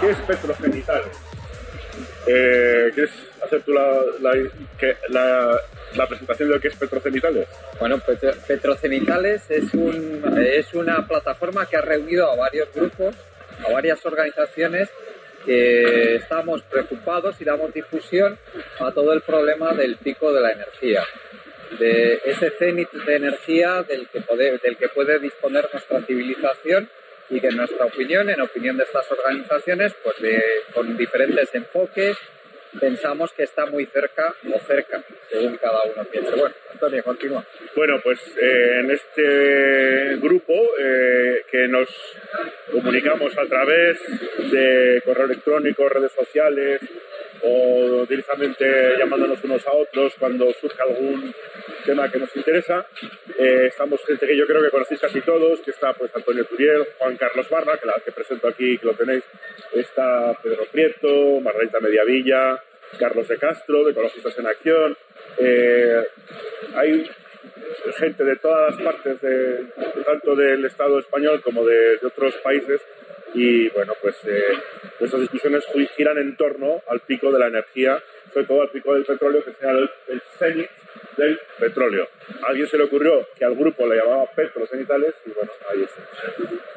todo, ¿qué es petrogenitales? Eh, ¿Quieres hacer tú la, la- que- presentación de lo que es petrogenitales? Bueno, Petro- Petrocenitales es, es una plataforma que ha reunido a varios grupos, a varias organizaciones que estamos preocupados y damos difusión a todo el problema del pico de la energía, de ese cenit de energía del que, puede, del que puede disponer nuestra civilización y que en nuestra opinión, en opinión de estas organizaciones, pues de- con diferentes enfoques, pensamos que está muy cerca o cerca, según cada uno piense. Bueno, Antonio, continúa. Bueno, pues eh, en este grupo eh, que nos comunicamos a través de correo electrónico, redes sociales o directamente llamándonos unos a otros cuando surge algún tema que nos interesa. Eh, estamos gente que yo creo que conocéis casi todos, que está pues Antonio Turiel, Juan Carlos Barra, que la que presento aquí, que lo tenéis, está Pedro Prieto, Margarita Mediavilla, Carlos de Castro, de Ecologistas en Acción. Eh, hay gente de todas las partes, de, tanto del Estado español como de, de otros países, y bueno, pues eh, nuestras discusiones gi- giran en torno al pico de la energía, sobre todo al pico del petróleo, que sea el, el cenit del petróleo. A alguien se le ocurrió que al grupo le llamaba petrocenitales, y bueno, ahí está.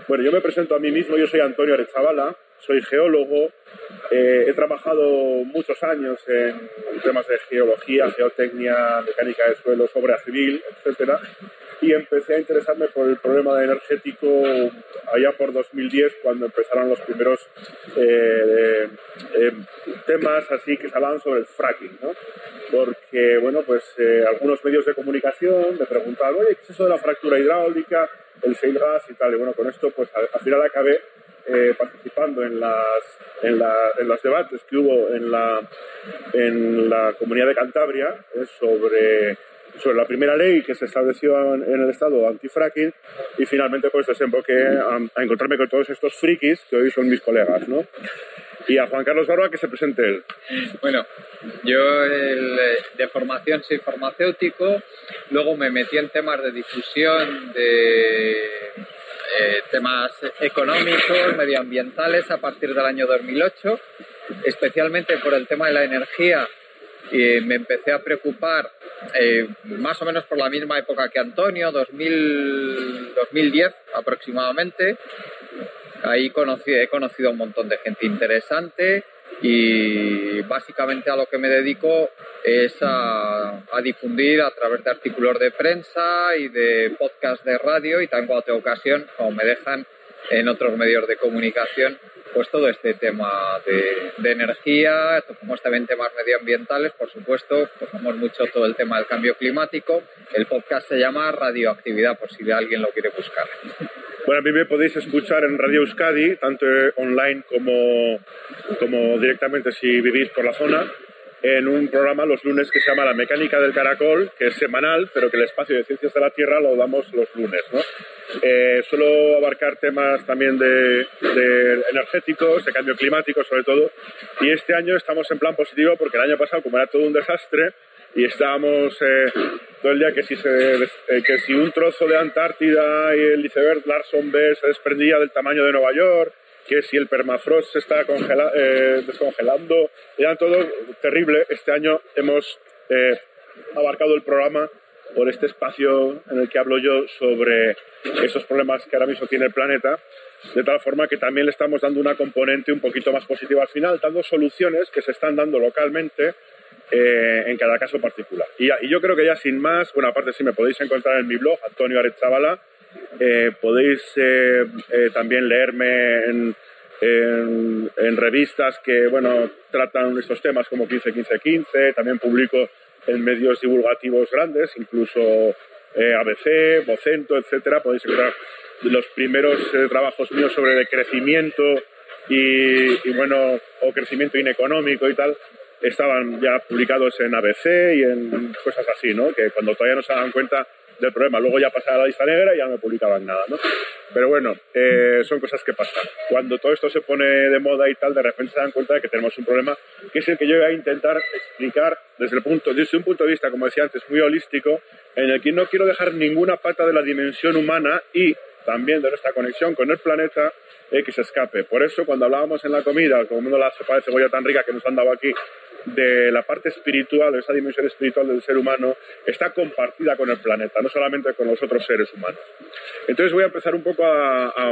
Bueno, yo me presento a mí mismo, yo soy Antonio Arechavala, soy geólogo, eh, he trabajado muchos años en temas de geología, geotecnia, mecánica de suelos, obra civil, etcétera, y empecé a interesarme por el problema energético allá por 2010, cuando empezaron los primeros eh, eh, temas así que se hablaban sobre el fracking, ¿no? Porque, bueno, pues eh, algunos medios de comunicación me preguntaban, oye, ¿qué es eso de la fractura hidráulica, el shale gas y tal? Y bueno, con esto, pues al, al final acabé eh, participando en, las, en, la- en los debates que hubo en la, en la comunidad de Cantabria eh, sobre, sobre la primera ley que se estableció en, el Estado anti-fracking y finalmente pues desemboqué a, a encontrarme con todos estos frikis que hoy son mis colegas, ¿no? Y a Juan Carlos Barba que se presente él. Bueno, yo de formación soy farmacéutico, luego me metí en temas de difusión de eh, temas económicos, medioambientales a partir del año 2008, especialmente por el tema de la energía. Y me empecé a preocupar eh, más o menos por la misma época que Antonio, 2000, 2010 aproximadamente. Ahí conocí, he conocido a un montón de gente interesante y básicamente a lo que me dedico es a, a difundir a través de artículos de prensa y de podcast de radio y también cuando tengo ocasión, como me dejan en otros medios de comunicación, pues todo este tema de, de energía, tocamos también temas medioambientales, por supuesto, tocamos mucho todo el tema del cambio climático. El podcast se llama Radioactividad, por si alguien lo quiere buscar. Bueno, a mí me podéis escuchar en Radio Euskadi, tanto online como, como directamente si vivís por la zona, en un programa los lunes que se llama La Mecánica del Caracol, que es semanal, pero que el espacio de Ciencias de la Tierra lo damos los lunes. ¿no? Eh, suelo abarcar temas también de, energéticos, de cambio climático sobre todo, y este año estamos en plan positivo porque el año pasado, como era todo un desastre, y estábamos eh, todo el día que si, se, eh, que si un trozo de Antártida y el iceberg Larson B se desprendía del tamaño de Nueva York, que si el permafrost se está congela- eh, descongelando, era todo terrible. Este año hemos eh, abarcado el programa por este espacio en el que hablo yo sobre esos problemas que ahora mismo tiene el planeta, de tal forma que también le estamos dando una componente un poquito más positiva al final, dando soluciones que se están dando localmente eh, en cada caso particular. Y, yo creo que ya sin más, bueno, aparte si me podéis encontrar en mi blog, Antonio Arechavala, eh, podéis eh, también leerme en, en, revistas que, bueno, tratan estos temas como 15-15-15, también publico en medios divulgativos grandes, incluso ABC, Vocento, etcétera, podéis encontrar los primeros trabajos míos sobre el crecimiento y, y, bueno, o crecimiento ineconómico y tal, estaban ya publicados en ABC y en cosas así, ¿no? Que cuando todavía no se daban cuenta del problema. Luego ya pasaba la lista negra y ya no me publicaban nada, ¿no? Pero bueno, eh, son cosas que pasan. Cuando todo esto se pone de moda y tal, de repente se dan cuenta de que tenemos un problema, que es el que yo voy a intentar explicar desde, el punto, desde un punto de vista, como decía antes, muy holístico, en el que no quiero dejar ninguna pata de la dimensión humana y también de nuestra conexión con el planeta eh, que se escape. Por eso, cuando hablábamos en la comida, comiendo la sopa de cebolla tan rica que nos han dado aquí, de la parte espiritual, de esa dimensión espiritual del ser humano, está compartida con el planeta, no solamente con los otros seres humanos. Entonces voy a empezar un poco a,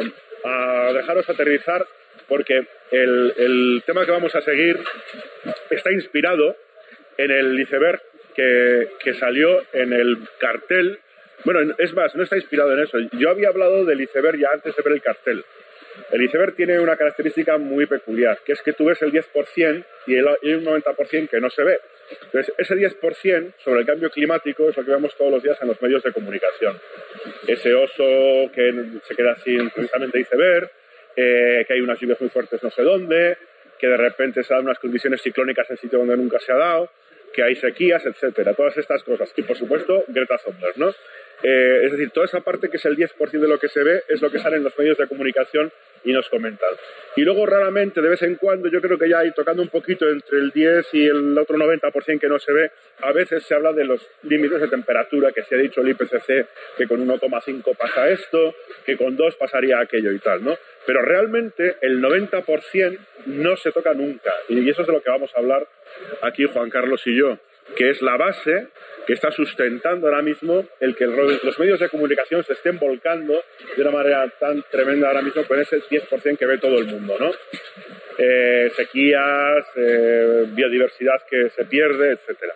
dejaros aterrizar porque el, tema que vamos a seguir está inspirado en el iceberg que, que salió en el cartel. Bueno, es más, no está inspirado en eso. Yo había hablado del iceberg ya antes de ver el cartel. El iceberg tiene una característica muy peculiar, que es que tú ves el 10% y, hay un 90% que no se ve. Entonces, ese 10% sobre el cambio climático es lo que vemos todos los días en los medios de comunicación. Ese oso que se queda sin precisamente iceberg, eh, que hay unas lluvias muy fuertes no sé dónde, que de repente se dan unas condiciones ciclónicas en sitio donde nunca se ha dado, que hay sequías, etcétera. Todas estas cosas. Y, por supuesto, Greta Thunberg, ¿no? Eh, es decir, toda esa parte que es el 10% de lo que se ve es lo que sale en los medios de comunicación y nos comentan. Y luego raramente, de vez en cuando, yo creo que ya hay tocando un poquito entre el 10 y el otro 90% que no se ve, a veces se habla de los límites de temperatura, que se ha dicho el IPCC que con 1,5 pasa esto, que con 2 pasaría aquello y tal, ¿no? Pero realmente el 90% no se toca nunca. Y eso es de lo que vamos a hablar aquí Juan Carlos y yo, que es la base que está sustentando ahora mismo el que los medios de comunicación se estén volcando de una manera tan tremenda ahora mismo con ese 10% que ve todo el mundo, ¿no? Eh, sequías, eh, biodiversidad que se pierde, etcétera.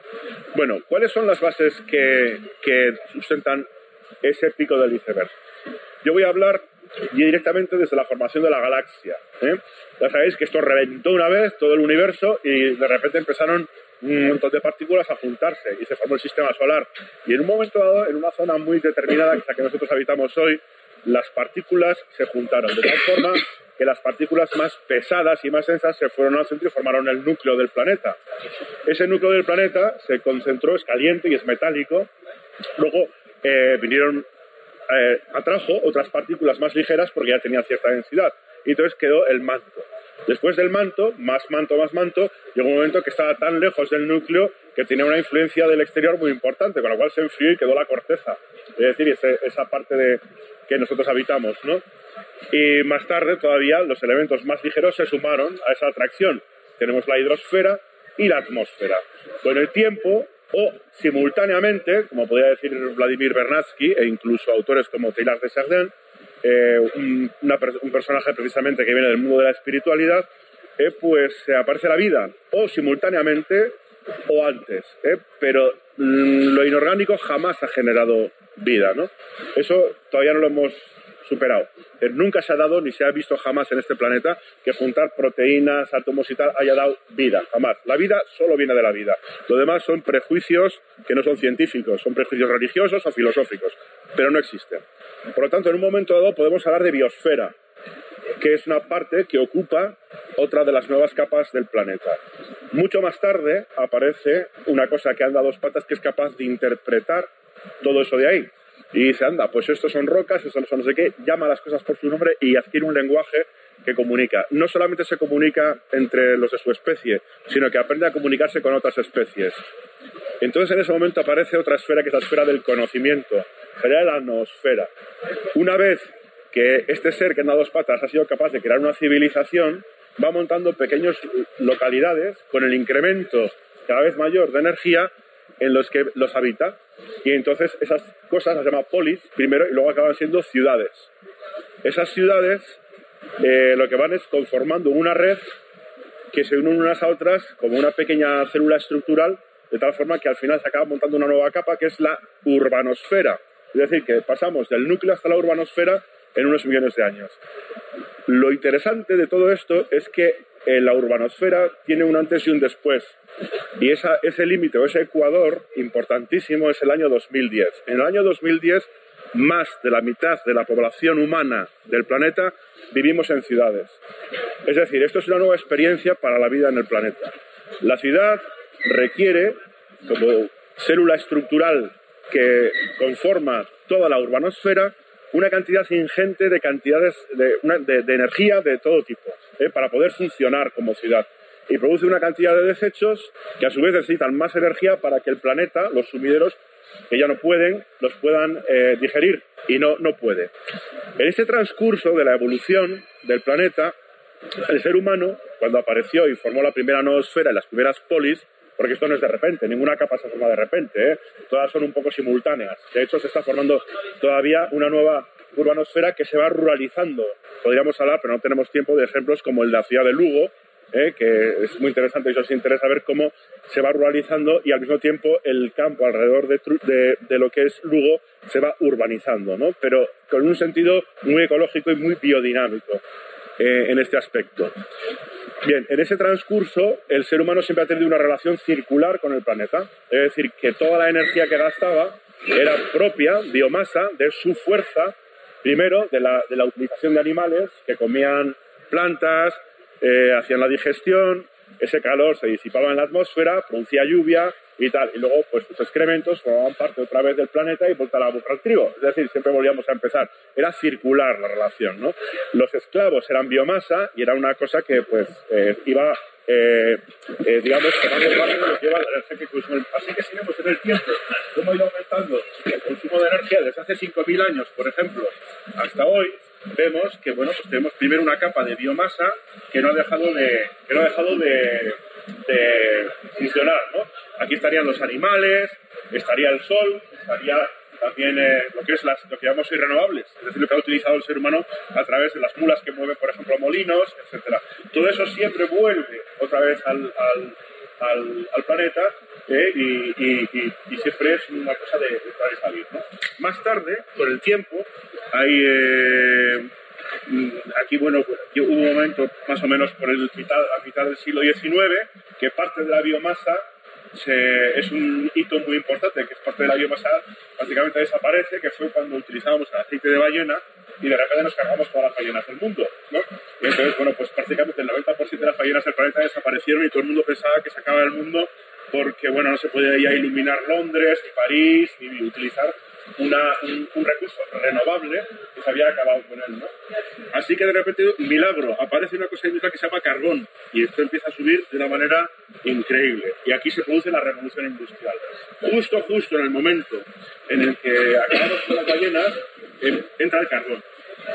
Bueno, ¿cuáles son las bases que, sustentan ese pico del iceberg? Yo voy a hablar directamente desde la formación de la galaxia. ¿eh? Ya sabéis que esto reventó una vez todo el universo y de repente empezaron un montón de partículas a juntarse y se formó el sistema solar. Y en un momento dado, en una zona muy determinada, que la que nosotros habitamos hoy, las partículas se juntaron de tal forma que las partículas más pesadas y más densas se fueron al centro y formaron el núcleo del planeta. Ese núcleo del planeta se concentró, es caliente y es metálico. Luego eh, vinieron, eh, atrajo otras partículas más ligeras porque ya tenían cierta densidad. Y entonces quedó el manto. Después del manto, más manto, más manto, llegó un momento que estaba tan lejos del núcleo que tenía una influencia del exterior muy importante, con lo cual se enfrió y quedó la corteza, es decir, esa parte de que nosotros habitamos, ¿no? Y más tarde todavía los elementos más ligeros se sumaron a esa atracción. Tenemos la hidrosfera y la atmósfera. Con el tiempo, o simultáneamente, como podría decir Vladimir Bernatsky e incluso autores como Taylor de Chardin, eh, un, personaje precisamente que viene del mundo de la espiritualidad, eh, pues aparece la vida, o simultáneamente o antes, eh, pero mm, lo inorgánico jamás ha generado vida, ¿no? Eso todavía no lo hemos superado. nunca se ha dado ni se ha visto jamás en este planeta que juntar proteínas, átomos y tal haya dado vida, jamás. La vida solo viene de la vida. Lo demás son prejuicios que no son científicos, son prejuicios religiosos o filosóficos, pero no existen. Por lo tanto, en un momento dado podemos hablar de biosfera, que es una parte que ocupa otra de las nuevas capas del planeta. Mucho más tarde aparece una cosa que anda a dos patas que es capaz de interpretar todo eso de ahí. Y dice, anda, pues estos son rocas, estos son no sé qué, llama las cosas por su nombre y adquiere un lenguaje que comunica. No solamente se comunica entre los de su especie, sino que aprende a comunicarse con otras especies. Entonces en ese momento aparece otra esfera que es la esfera del conocimiento, sería la noosfera. Una vez que este ser que anda a dos patas ha sido capaz de crear una civilización, va montando pequeñas localidades con el incremento cada vez mayor de energía en los que los habita. Y entonces esas cosas las llama polis primero y luego acaban siendo ciudades. Esas ciudades eh, lo que van es conformando una red que se unen unas a otras como una pequeña célula estructural, de tal forma que al final se acaba montando una nueva capa que es la urbanosfera. Es decir, que pasamos del núcleo hasta la urbanosfera en unos millones de años. Lo interesante de todo esto es que la urbanosfera tiene un antes y un después. Y ese límite o ese ecuador importantísimo es el año 2010. En el año 2010, más de la mitad de la población humana del planeta vivimos en ciudades. Es decir, esto es una nueva experiencia para la vida en el planeta. La ciudad requiere, como célula estructural que conforma toda la urbanosfera, una cantidad ingente de cantidades de, energía de todo tipo ¿eh? para poder funcionar como ciudad. Y produce una cantidad de desechos que a su vez necesitan más energía para que el planeta, los sumideros, que ya no pueden, los puedan eh, digerir y no, no puede. En este transcurso de la evolución del planeta, el ser humano, cuando apareció y formó la primera noosfera y las primeras polis, porque esto no es de repente, ninguna capa se forma de repente, ¿eh? todas son un poco simultáneas. De hecho, se está formando todavía una nueva urbanosfera que se va ruralizando. Podríamos hablar, pero no tenemos tiempo, de ejemplos como el de la ciudad de Lugo, ¿eh? que es muy interesante y os interesa ver cómo se va ruralizando y al mismo tiempo el campo alrededor de, de, lo que es Lugo se va urbanizando, ¿no? pero con un sentido muy ecológico y muy biodinámico eh, en este aspecto. Bien, en ese transcurso el ser humano siempre ha tenido una relación circular con el planeta, es decir, que toda la energía que gastaba era propia, biomasa, de su fuerza, primero de la, utilización de animales que comían plantas, eh, hacían la digestión, ese calor se disipaba en la atmósfera, producía lluvia y tal. Y luego, pues sus excrementos formaban parte otra vez del planeta y volta la boca al trigo. Es decir, siempre volvíamos a empezar. Era circular la relación, ¿no? Los esclavos eran biomasa y era una cosa que, pues, eh, iba eh, eh, digamos, tomando parte de lo que lleva la energía que consumimos. Así que si vemos en el tiempo cómo ha ido aumentando el consumo de energía desde hace 5.000 años, por ejemplo, hasta hoy, vemos que bueno, pues tenemos primero una capa de biomasa que no ha dejado de, que no ha dejado de, funcionar. ¿no? Aquí estarían los animales, estaría el sol, estaría también eh, lo que es las, lo que llamamos irrenovables, es decir, lo que ha utilizado el ser humano a través de las mulas que mueven, por ejemplo, molinos, etcétera. Todo eso siempre vuelve otra vez al, al, planeta eh, y, siempre es una cosa de, de salir. ¿no? Más tarde, con el tiempo, hay eh, aquí, bueno, hubo un momento más o menos por el mitad, a mitad del siglo XIX que parte de la biomasa es un hito muy importante, que es parte de la biomasa prácticamente desaparece, que fue cuando utilizábamos el aceite de ballena y de repente nos cargamos todas las ballenas del mundo. ¿no? Entonces, bueno, pues prácticamente el 90% de las ballenas del planeta desaparecieron y todo el mundo pensaba que se acaba el mundo porque, bueno, no se podía ya iluminar Londres, ni París, ni utilizar una, un, recurso renovable que se había acabado con él. ¿no? Así que de repente, milagro, aparece una cosa industrial que se llama carbón y esto empieza a subir de una manera increíble. Y aquí se produce la revolución industrial. Justo, justo en el momento en el que acabamos con las ballenas, entra el carbón.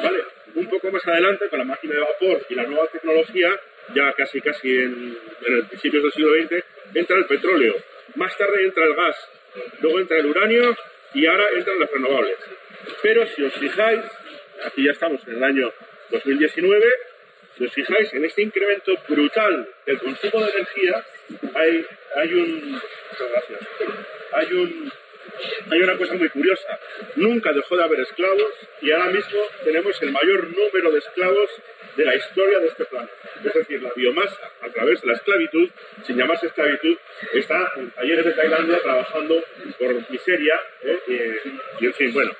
¿Vale? Un poco más adelante, con la máquina de vapor y la nueva tecnología, ya casi casi en, en el principios del siglo XX, entra el petróleo. Más tarde entra el gas, luego entra el uranio y ahora entran las renovables. Pero si os fijáis, aquí ya estamos en el año 2019, si os fijáis en este incremento brutal del consumo de energía, hay, hay un. Hay un. Hay una cosa muy curiosa. Nunca dejó de haber esclavos y ahora mismo tenemos el mayor número de esclavos de la historia de este planeta. Es decir, la biomasa, a través de la esclavitud, sin llamarse esclavitud, está en talleres de Tailandia trabajando por miseria ¿eh? y, en fin, bueno.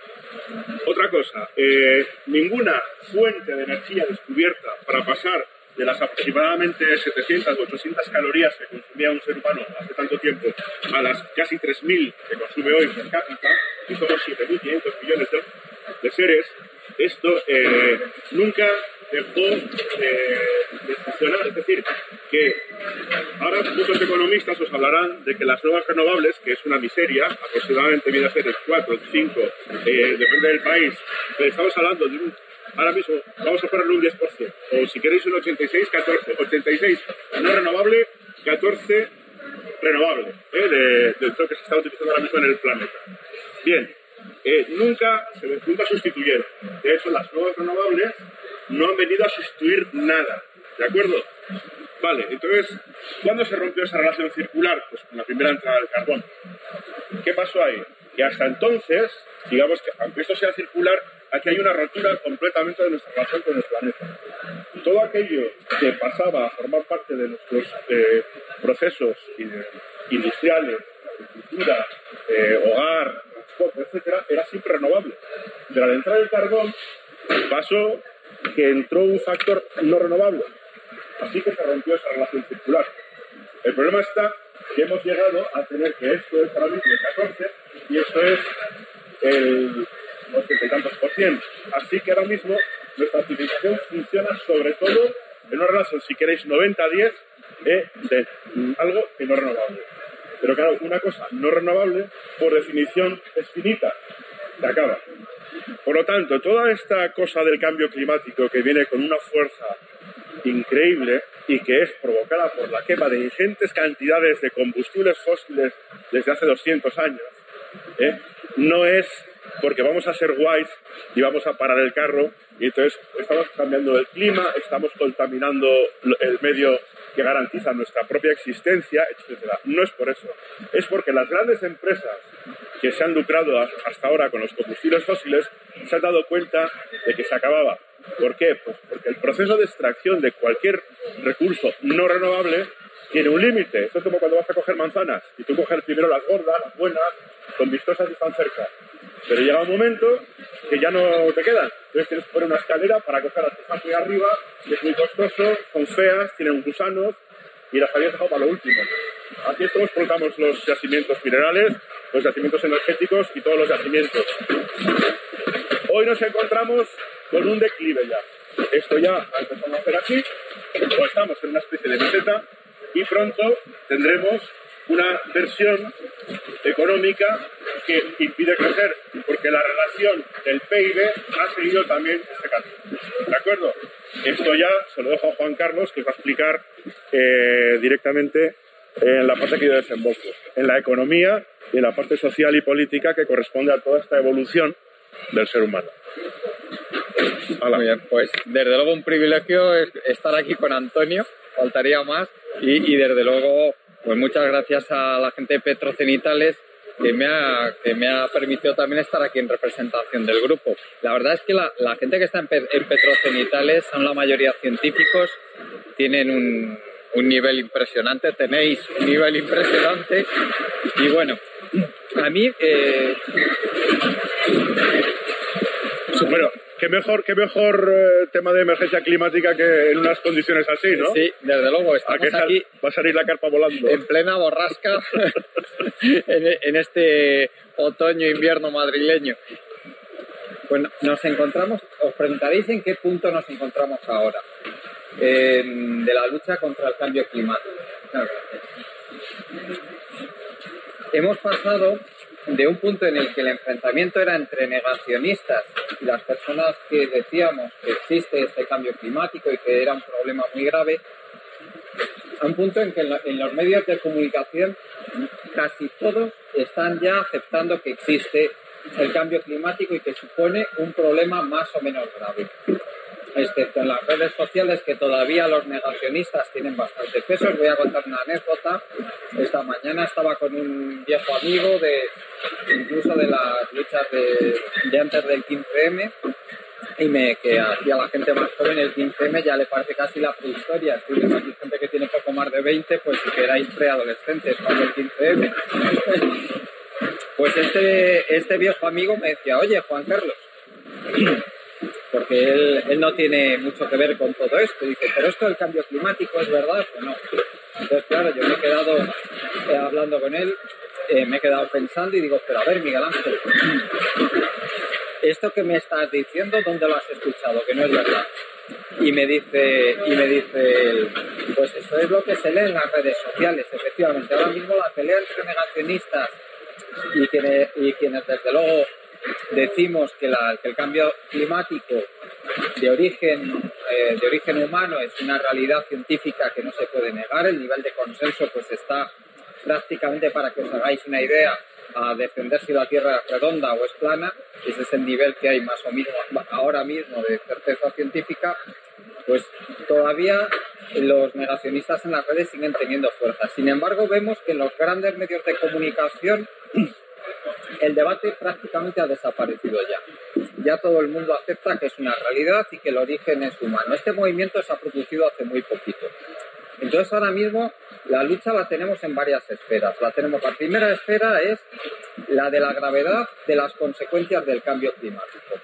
Otra cosa, eh, ninguna fuente de energía descubierta para pasar de las aproximadamente 700 o 800 calorías que consumía un ser humano hace tanto tiempo a las casi 3.000 que consume hoy per cápita, y somos 7.500 millones de, seres, esto eh, nunca dejó de, funcionar. Es decir, que ahora muchos economistas os hablarán de que las nuevas renovables, que es una miseria, aproximadamente viene a ser el 4, 5, eh, depende del país, pero estamos hablando de un ahora mismo vamos a ponerle un 10%, o si queréis un 86, 14, 86 no renovable, 14 renovable ¿eh? de, de lo que se está utilizando ahora mismo en el planeta. Bien, eh, nunca, se, nunca sustituyeron. De hecho, las nuevas renovables no han venido a sustituir nada. ¿De acuerdo? Vale, entonces, ¿cuándo se rompió esa relación circular? Pues con la primera entrada del carbón. ¿Qué pasó ahí? Que hasta entonces, digamos que aunque esto sea circular, aquí hay una rotura completamente de nuestra relación con el planeta. Todo aquello que pasaba a formar parte de nuestros eh, procesos industriales, agricultura, eh, hogar, etcétera, era siempre renovable. De la entrada del carbón pasó que entró un factor no renovable. Así que se rompió esa relación circular. El problema está que hemos llegado a tener que esto es ahora mismo el 14 y esto es el 80 y tantos por cien. Así que ahora mismo nuestra civilización funciona sobre todo en una relación, si queréis, 90-10 eh, de algo que no es renovable. Pero claro, una cosa no renovable, por definición, es finita, se acaba. Por lo tanto, toda esta cosa del cambio climático que viene con una fuerza increíble y que es provocada por la quema de ingentes cantidades de combustibles fósiles desde hace 200 años, ¿eh? no es porque vamos a ser guays y vamos a parar el carro y entonces estamos cambiando el clima, estamos contaminando el medio que garantiza nuestra propia existencia, etc. No es por eso, es porque las grandes empresas que se han lucrado hasta ahora con los combustibles fósiles se han dado cuenta de que se acababa. ¿Por qué? Pues porque el proceso de extracción de cualquier recurso no renovable tiene un límite. Esto es como cuando vas a coger manzanas y tú coges primero las gordas, las buenas, con vistosas y están cerca. Pero llega un momento que ya no te quedan. Entonces tienes que poner una escalera para coger las que están muy arriba, y es muy costoso, son feas, tienen gusanos y las habías dejado para lo último. Aquí es como explotamos los yacimientos minerales, los yacimientos energéticos y todos los yacimientos. Hoy nos encontramos con un declive ya. Esto ya empezamos a hacer aquí, o estamos en una especie de meseta y pronto tendremos una versión económica que impide crecer, porque la relación del PIB ha seguido también este camino. ¿De acuerdo? Esto ya se lo dejo a Juan Carlos, que va a explicar eh, directamente en la parte que yo desemboco, en la economía y en la parte social y política que corresponde a toda esta evolución del ser humano. Muy bien, pues desde luego un privilegio estar aquí con Antonio, faltaría más, y, y desde luego pues muchas gracias a la gente de Petrocenitales que me, ha, que me ha permitido también estar aquí en representación del grupo. La verdad es que la, la gente que está en, en, Petrocenitales son la mayoría científicos, tienen un, un nivel impresionante, tenéis un nivel impresionante y bueno, a mí... Eh, bueno, qué mejor, qué mejor eh, tema de emergencia climática que en unas condiciones así, ¿no? Sí, desde luego. Estamos aquí. Va a salir la carpa volando. En plena borrasca en, en, este otoño-invierno madrileño. Bueno, nos encontramos, os preguntaréis en qué punto nos encontramos ahora eh, de la lucha contra el cambio climático. Hemos pasado de un punto en el que el enfrentamiento era entre negacionistas y las personas que decíamos que existe este cambio climático y que era un problema muy grave, a un punto en que en, los medios de comunicación casi todos están ya aceptando que existe el cambio climático y que supone un problema más o menos grave excepto en las redes sociales que todavía los negacionistas tienen bastante peso. Os voy a contar una anécdota. Esta mañana estaba con un viejo amigo de incluso de las luchas de, antes del 15M y me que aquí a la gente más joven el 15M ya le parece casi la prehistoria. Estoy viendo aquí gente que tiene poco más de 20, pues si erais preadolescentes cuando el 15M. Pues este, este viejo amigo me decía, oye Juan Carlos, porque él, él, no tiene mucho que ver con todo esto. Dice, pero esto del cambio climático es verdad o no. Entonces, claro, yo me he quedado eh, hablando con él, eh, me he quedado pensando y digo, pero a ver, Miguel Ángel, esto que me estás diciendo, ¿dónde lo has escuchado? Que no es verdad. Y me dice, y me dice, pues eso es lo que se lee en las redes sociales, efectivamente. Ahora mismo la pelea entre negacionistas y quienes, y quienes desde luego decimos que, el cambio climático de origen, eh, de origen humano es una realidad científica que no se puede negar, el nivel de consenso pues está prácticamente para que os hagáis una idea, a defender si la Tierra es redonda o es plana, ese es el nivel que hay más o menos ahora mismo de certeza científica, pues todavía los negacionistas en las redes siguen teniendo fuerza. Sin embargo, vemos que los grandes medios de comunicación el debate prácticamente ha desaparecido ya. Ya todo el mundo acepta que es una realidad y que el origen es humano. Este movimiento se ha producido hace muy poquito. Entonces ahora mismo la lucha la tenemos en varias esferas. La tenemos la primera esfera es la de la gravedad de las consecuencias del cambio climático.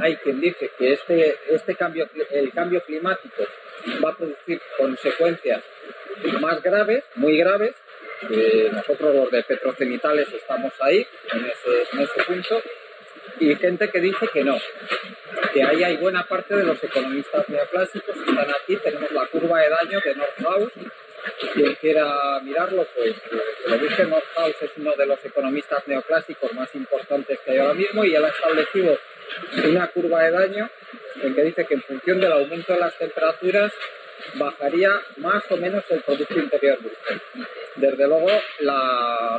Hay quien dice que este, este cambio, el cambio climático va a producir consecuencias más graves, muy graves, nosotros los de petrocenitales estamos ahí, en ese, en ese punto, y gente que dice que no, que ahí hay buena parte de los economistas neoclásicos que están aquí, tenemos la curva de daño de Northhaus, quien quiera mirarlo, pues lo busque. Northhaus es uno de los economistas neoclásicos más importantes que hay ahora mismo y él ha establecido una curva de daño en que dice que en función del aumento de las temperaturas bajaría más o menos el Producto Interior Bruto. Desde luego,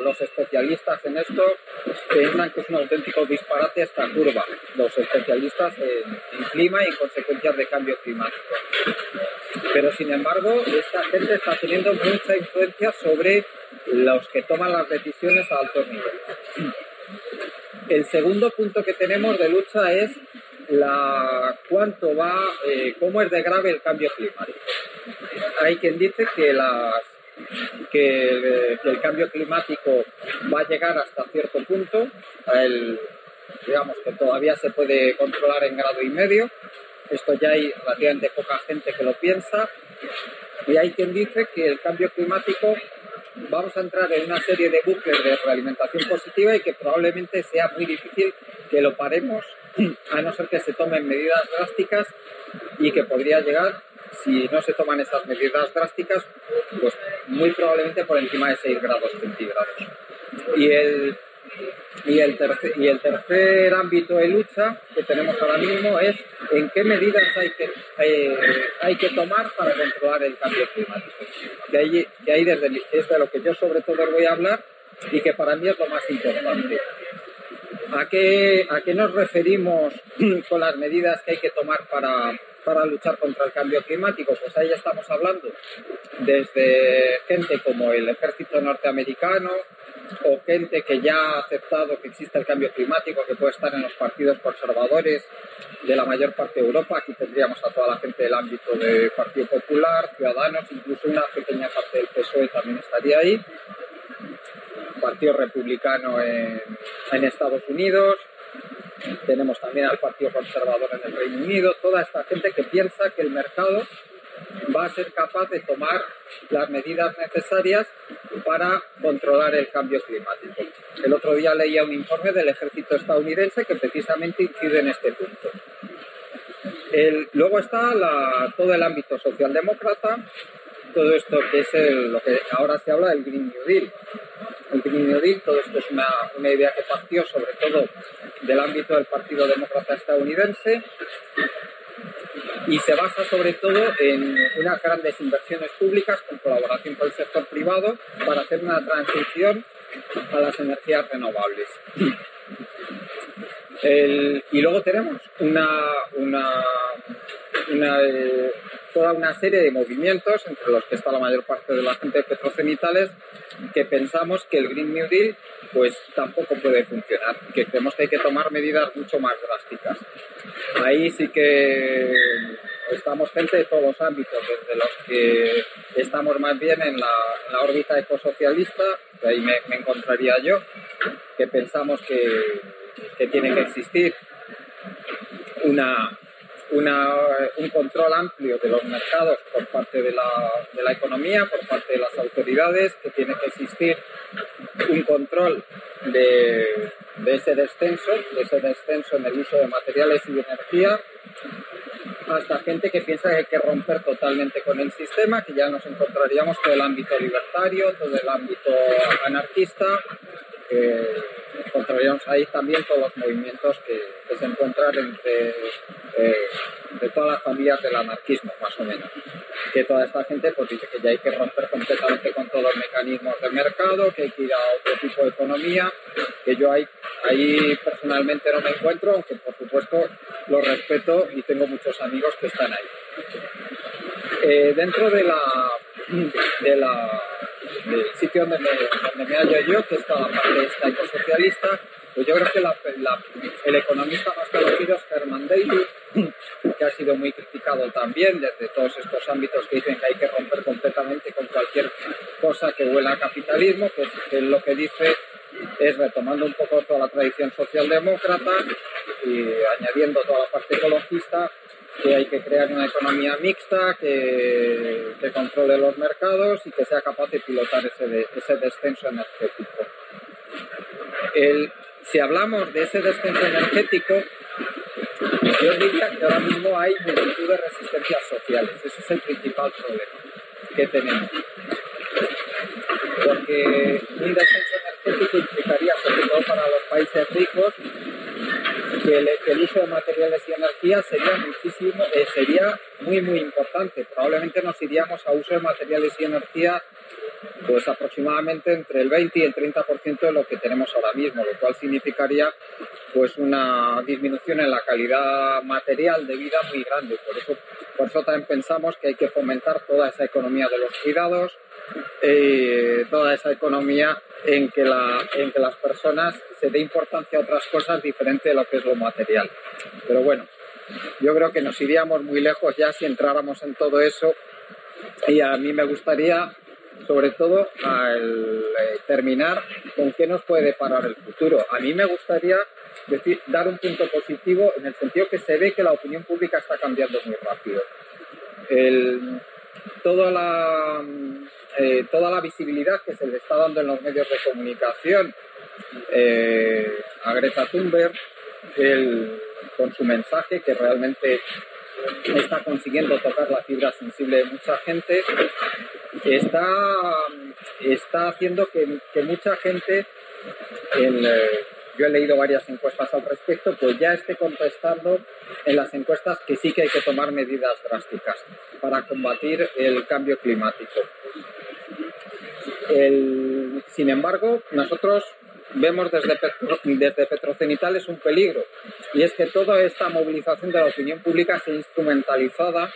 los especialistas en esto piensan que es un auténtico disparate esta curva, los especialistas en, clima y en consecuencias de cambio climático. Pero, sin embargo, esta gente está teniendo mucha influencia sobre los que toman las decisiones a altos niveles. El segundo punto que tenemos de lucha es la, cuánto va, eh, cómo es de grave el cambio climático. Hay quien dice que, las, que, el cambio climático va a llegar hasta cierto punto, el, digamos que todavía se puede controlar en grado y medio. Esto ya hay relativamente poca gente que lo piensa. Y hay quien dice que el cambio climático vamos a entrar en una serie de bucles de realimentación positiva y que probablemente sea muy difícil que lo paremos a no ser que se tomen medidas drásticas y que podría llegar, si no se toman esas medidas drásticas, pues muy probablemente por encima de 6 grados centígrados. Y el, y el, tercer, y el tercer ámbito de lucha que tenemos ahora mismo es en qué medidas hay que, eh, hay que tomar para controlar el cambio climático. Que hay, que hay desde, es de lo que yo sobre todo voy a hablar y que para mí es lo más importante. ¿A qué, ¿A qué nos referimos con las medidas que hay que tomar para, para luchar contra el cambio climático? Pues ahí estamos hablando desde gente como el ejército norteamericano o gente que ya ha aceptado que existe el cambio climático, que puede estar en los partidos conservadores de la mayor parte de Europa. Aquí tendríamos a toda la gente del ámbito del Partido Popular, Ciudadanos, incluso una pequeña parte del PSOE también estaría ahí. Partido Republicano en, Estados Unidos, tenemos también al Partido Conservador en el Reino Unido, toda esta gente que piensa que el mercado va a ser capaz de tomar las medidas necesarias para controlar el cambio climático. El otro día leía un informe del ejército estadounidense que precisamente incide en este punto. luego está todo el ámbito socialdemócrata, todo esto que es lo que ahora se habla del Green New Deal. Green New Deal, todo esto es una, una idea que partió sobre todo del ámbito del Partido Demócrata estadounidense y se basa sobre todo en unas grandes inversiones públicas con colaboración con el sector privado para hacer una transición a las energías renovables. Y luego tenemos una, una, eh, toda una serie de movimientos, entre los que está la mayor parte de la gente de petrocenitales, que pensamos que el Green New Deal pues tampoco puede funcionar, que creemos que hay que tomar medidas mucho más drásticas. Ahí sí que estamos gente de todos los ámbitos, desde los que estamos más bien en la, órbita ecosocialista, que ahí me, encontraría yo, que pensamos que, que tiene que existir una, un control amplio de los mercados por parte de la, de la, economía, por parte de las autoridades, que tiene que existir un control de, de, ese descenso, de ese descenso en el uso de materiales y de energía, hasta gente que piensa que hay que romper totalmente con el sistema, que ya nos encontraríamos todo el ámbito libertario, todo el ámbito anarquista, encontraríamos ahí también todos los movimientos que, se encuentran entre eh, de todas las familias del anarquismo, más o menos. Que toda esta gente pues, dice que ya hay que romper completamente con todos los mecanismos del mercado, que hay que ir a otro tipo de economía, que yo ahí, ahí personalmente no me encuentro, aunque por supuesto lo respeto y tengo muchos amigos que están ahí. Eh, dentro de la, de la del sitio donde me, donde me hallo yo, que es toda la parte ecosocialista, pues yo creo que el economista más conocido es Herman Daly, que ha sido muy criticado también desde todos estos ámbitos que dicen que hay que romper completamente con cualquier cosa que huela a capitalismo, que, que lo que dice es retomando un poco toda la tradición socialdemócrata y añadiendo toda la parte ecologista, que hay que crear una economía mixta que, controle los mercados y que sea capaz de pilotar ese, ese descenso energético. El, si hablamos de ese descenso energético, yo diría que ahora mismo hay multitud de resistencias sociales. Ese es el principal problema que tenemos. Porque un descenso energético implicaría, sobre todo para los países ricos, que el, uso de materiales y energía sería muchísimo, eh, sería muy muy importante. Probablemente nos iríamos a uso de materiales y energía pues aproximadamente entre el 20 y el 30% de lo que tenemos ahora mismo, lo cual significaría pues una disminución en la calidad material de vida muy grande. Por eso, por eso también pensamos que hay que fomentar toda esa economía de los cuidados, eh, toda esa economía en que, la, en que las personas se dé importancia a otras cosas diferentes de lo que es lo material. Pero bueno, yo creo que nos iríamos muy lejos ya si entráramos en todo eso y a mí me gustaría sobre todo al eh, terminar con qué nos puede deparar el futuro. A mí me gustaría decir, dar un punto positivo en el sentido que se ve que la opinión pública está cambiando muy rápido. toda, la, eh, toda la visibilidad que se le está dando en los medios de comunicación. Eh, a Greta Thunberg, con su mensaje que realmente está consiguiendo tocar la fibra sensible de mucha gente, está, está haciendo que, mucha gente, yo he leído varias encuestas al respecto, pues ya esté contestando en las encuestas que sí que hay que tomar medidas drásticas para combatir el cambio climático. sin embargo, nosotros vemos desde, desde Petrocenitales un peligro, y es que toda esta movilización de la opinión pública se instrumentalizada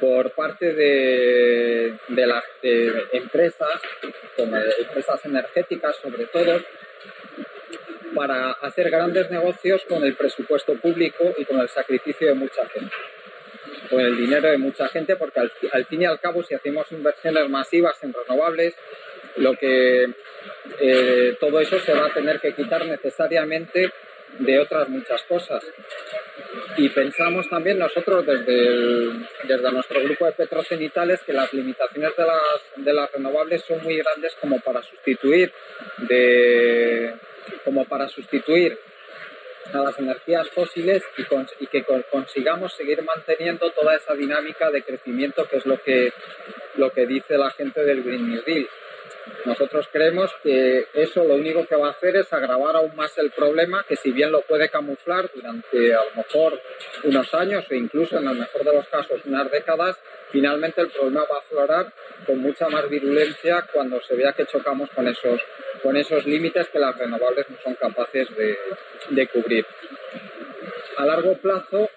por parte de, las empresas, como empresas energéticas sobre todo, para hacer grandes negocios con el presupuesto público y con el sacrificio de mucha gente, con el dinero de mucha gente, porque al fin y al cabo si hacemos inversiones masivas en renovables, lo que eh, todo eso se va a tener que quitar necesariamente de otras muchas cosas. Y pensamos también nosotros desde, desde nuestro grupo de petrocenitales que las limitaciones de las, de las renovables son muy grandes como para sustituir de, como para sustituir a las energías fósiles y, y, que consigamos seguir manteniendo toda esa dinámica de crecimiento que es lo que, lo que dice la gente del Green New Deal. Nosotros creemos que eso lo único que va a hacer es agravar aún más el problema, que si bien lo puede camuflar durante a lo mejor unos años o incluso en el mejor de los casos unas décadas, finalmente el problema va a aflorar con mucha más virulencia cuando se vea que chocamos con esos, con esos límites que las renovables no son capaces de, de cubrir. A largo plazo,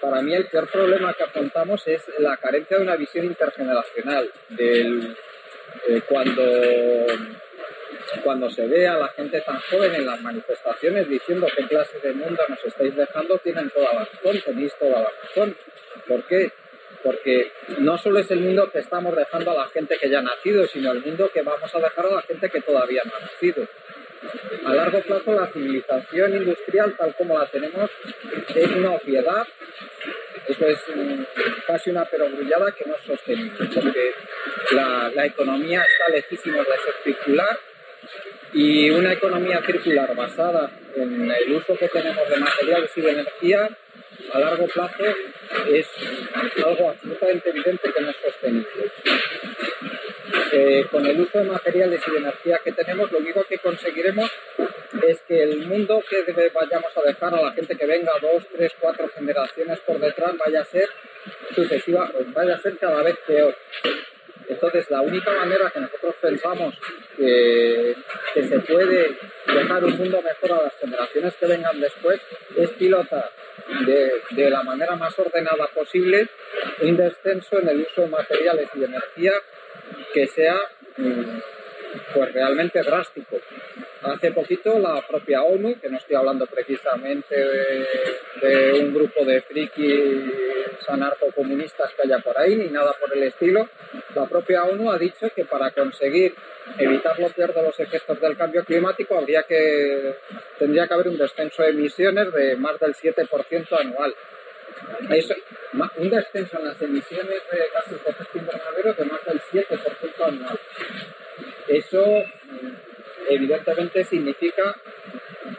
para mí el peor problema que afrontamos es la carencia de una visión intergeneracional del eh, cuando, cuando se ve a la gente tan joven en las manifestaciones diciendo qué clase de mundo nos estáis dejando, tienen toda la razón, tenéis toda la razón. ¿Por qué? Porque no solo es el mundo que estamos dejando a la gente que ya ha nacido, sino el mundo que vamos a dejar a la gente que todavía no ha nacido. A largo plazo la civilización industrial tal como la tenemos es una obviedad eso es casi una perogrullada que no es sostenible, porque la, la economía está lejísimos de ser circular y una economía circular basada en el uso que tenemos de materiales y de energía a largo plazo es algo absolutamente evidente que no es sostenible. Eh, con el uso de materiales y de energía que tenemos, lo único que conseguiremos es que el mundo que vayamos a dejar a la gente que venga dos, tres, cuatro generaciones por detrás vaya a ser sucesiva, vaya a ser cada vez peor. Entonces, la única manera que nosotros pensamos que, se puede dejar un mundo mejor a las generaciones que vengan después es pilotar de, la manera más ordenada posible un descenso en el uso de materiales y de energía que sea mm, pues realmente drástico. Hace poquito la propia ONU, que no estoy hablando precisamente de, un grupo de frikis anarcocomunistas que haya por ahí, ni nada por el estilo, la propia ONU ha dicho que para conseguir evitar lo peor de los efectos del cambio climático habría que, tendría que haber un descenso de emisiones de más del 7% anual. Un descenso en las emisiones de gases de efecto invernadero de más del 7% anual. Eso evidentemente significa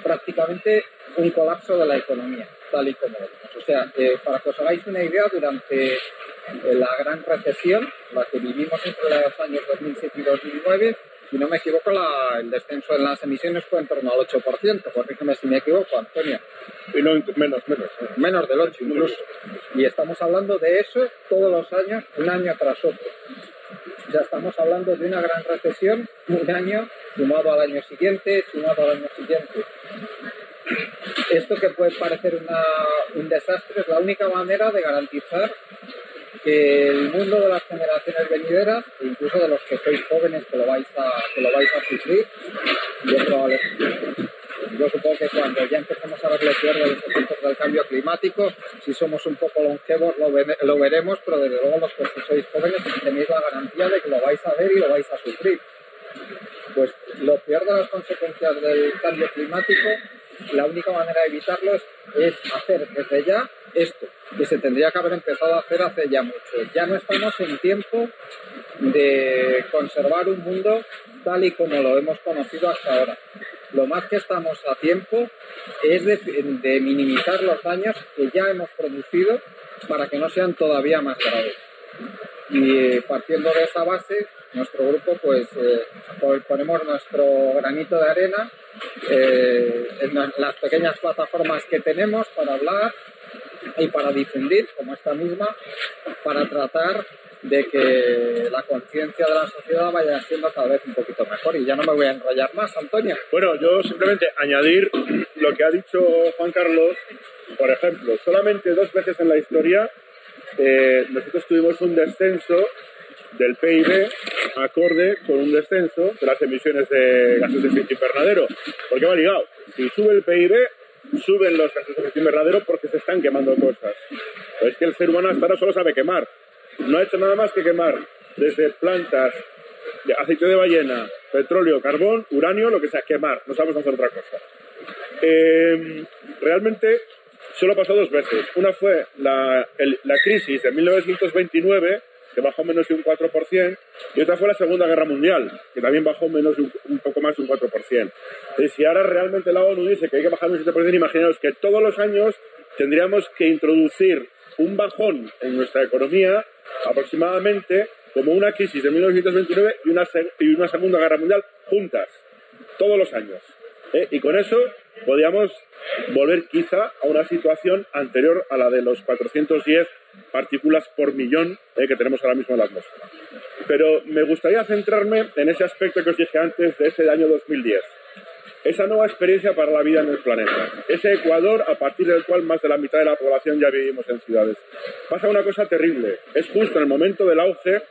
prácticamente un colapso de la economía, tal y como vemos. O sea, eh, para que os hagáis una idea, durante eh, la gran recesión, la que vivimos entre los años 2007 y 2009, si no me equivoco, el descenso en las emisiones fue en torno al 8%. Corrígeme si me equivoco, Antonio. Y no, menos, menos. Menos del 8 incluso. Y estamos hablando de eso todos los años, un año tras otro ya estamos hablando de una gran recesión, un año sumado al año siguiente, sumado al año siguiente. Esto que puede parecer un desastre es la única manera de garantizar que el mundo de las generaciones venideras, e incluso de los que sois jóvenes que lo vais a, que lo vais a sufrir, yo yo supongo que cuando ya empecemos a ver lo peor de los efectos del cambio climático, si somos un poco longevos lo, veremos, pero desde luego los que sois jóvenes tenéis la garantía de que lo vais a ver y lo vais a sufrir. Pues lo peor de las consecuencias del cambio climático, la única manera de evitarlo es, hacer desde ya esto, que se tendría que haber empezado a hacer hace ya mucho. Ya no estamos en tiempo de conservar un mundo tal y como lo hemos conocido hasta ahora lo más que estamos a tiempo es de, minimizar los daños que ya hemos producido para que no sean todavía más graves. Y eh, partiendo de esa base, nuestro grupo pues eh, ponemos nuestro granito de arena eh, en las pequeñas plataformas que tenemos para hablar y para difundir, como esta misma, para tratar de que la conciencia de la sociedad vaya siendo cada vez un poquito mejor. Y ya no me voy a enrollar más, Antonio. Bueno, yo simplemente añadir lo que ha dicho Juan Carlos. Por ejemplo, solamente dos veces en la historia eh, nosotros tuvimos un descenso del PIB acorde con un descenso de las emisiones de gases de efecto invernadero. Porque va ligado. Si sube el PIB, suben los gases de efecto invernadero porque se están quemando cosas. es que el ser humano hasta ahora solo sabe quemar no ha hecho nada más que quemar desde plantas de aceite de ballena, petróleo, carbón, uranio, lo que sea, quemar. No sabemos hacer otra cosa. Eh, realmente solo pasó dos veces. Una fue la, crisis de 1929, que bajó menos de un 4%, y otra fue la Segunda Guerra Mundial, que también bajó menos un, un poco más de un 4%. Y si ahora realmente la ONU dice que hay que bajar un 7%, imaginaos que todos los años tendríamos que introducir un bajón en nuestra economía aproximadamente como una crisis de 1929 y una, y una Segunda Guerra Mundial juntas, todos los años. ¿eh? Y con eso podríamos volver quizá a una situación anterior a la de los 410 partículas por millón ¿eh? que tenemos ahora mismo en la atmósfera. Pero me gustaría centrarme en ese aspecto que os dije antes de ese año 2010 esa nueva experiencia para la vida en el planeta. Ese Ecuador a partir del cual más de la mitad de la población ya vivimos en ciudades. Pasa una cosa terrible. Es justo en el momento del auge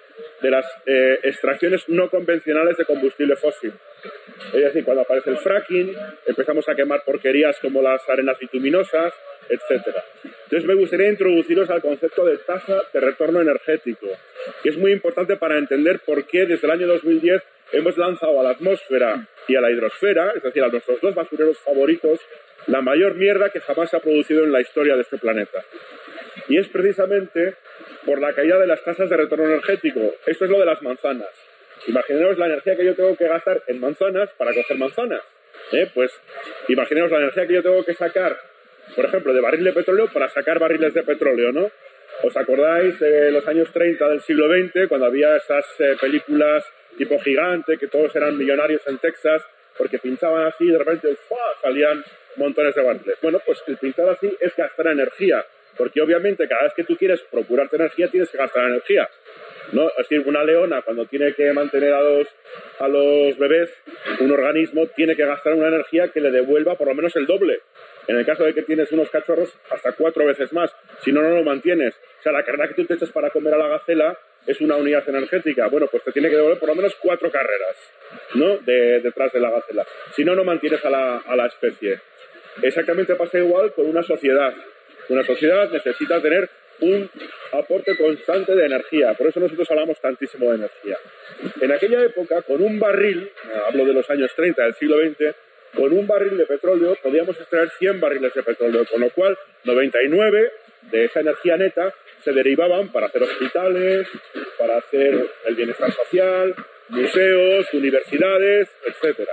de las eh, extracciones no convencionales de combustible fósil. Es decir, cuando aparece el fracking, empezamos a quemar porquerías como las arenas bituminosas, etc. Entonces me gustaría introduciros al concepto de tasa de retorno energético, que es muy importante para entender por qué desde el año 2010 hemos lanzado a la atmósfera y a la hidrosfera, es decir, a nuestros dos basureros favoritos, la mayor mierda que jamás se ha producido en la historia de este planeta. Y es precisamente por la caída de las tasas de retorno energético. Esto es lo de las manzanas. Imaginaos la energía que yo tengo que gastar en manzanas para coger manzanas. ¿eh? Pues imaginaos la energía que yo tengo que sacar, por ejemplo, de barril de petróleo para sacar barriles de petróleo, ¿no? ¿Os acordáis de los años 30 del siglo XX, cuando había esas eh, películas tipo gigante, que todos eran millonarios en Texas porque pinchaban así y de repente salían montones de barriles. Bueno, pues el pinchar así es gastar energía, porque obviamente cada vez que tú quieres procurarte energía tienes que gastar energía. ¿no? Es decir, una leona cuando tiene que mantener a los, a los bebés, un organismo tiene que gastar una energía que le devuelva por lo menos el doble. En el caso de que tienes unos cachorros, hasta cuatro veces más. Si no, no lo mantienes. O sea, la carrera que tú te echas para comer a la gacela es una unidad energética. Bueno, pues te tiene que devolver por lo menos cuatro carreras, ¿no? De, detrás de la gacela. Si no, no mantienes a la, a la especie. Exactamente pasa igual con una sociedad. Una sociedad necesita tener un aporte constante de energía. Por eso nosotros hablamos tantísimo de energía. En aquella época, con un barril, hablo de los años 30 del siglo XX, con un barril de petróleo podíamos extraer 100 barriles de petróleo, con lo cual 99 de esa energía neta se derivaban para hacer hospitales, para hacer el bienestar social, museos, universidades, etcétera.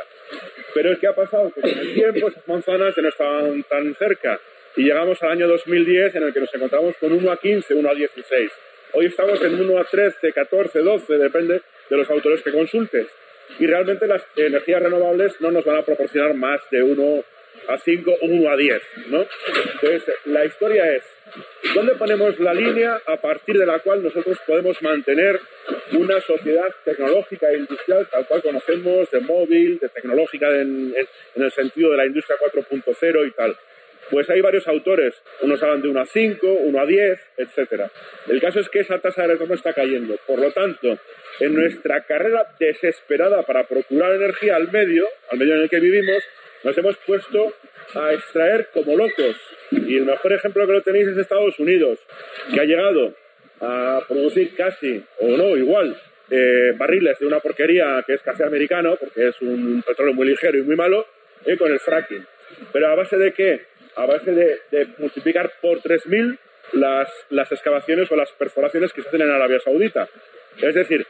Pero es que ha pasado que con el tiempo esas manzanas ya no estaban tan cerca y llegamos al año 2010 en el que nos encontramos con 1 a 15, 1 a 16. Hoy estamos en 1 a 13, 14, 12, depende de los autores que consultes. Y realmente las energías renovables no nos van a proporcionar más de 1 a 5 o 1 a 10, ¿no? Entonces, la historia es, ¿dónde ponemos la línea a partir de la cual nosotros podemos mantener una sociedad tecnológica e industrial tal cual conocemos, de móvil, de tecnológica en, en el sentido de la industria 4.0 y tal? Pues hay varios autores, unos hablan de 1 a 5, 1 a 10, etc. El caso es que esa tasa de retorno está cayendo. Por lo tanto, en nuestra carrera desesperada para procurar energía al medio, al medio en el que vivimos, nos hemos puesto a extraer como locos. Y el mejor ejemplo que lo tenéis es Estados Unidos, que ha llegado a producir casi, o no, igual, eh, barriles de una porquería que es café americano, porque es un petróleo muy ligero y muy malo, eh, con el fracking. Pero a base de qué? A base de, multiplicar por 3.000 las, las excavaciones o las perforaciones que se hacen en Arabia Saudita. Es decir,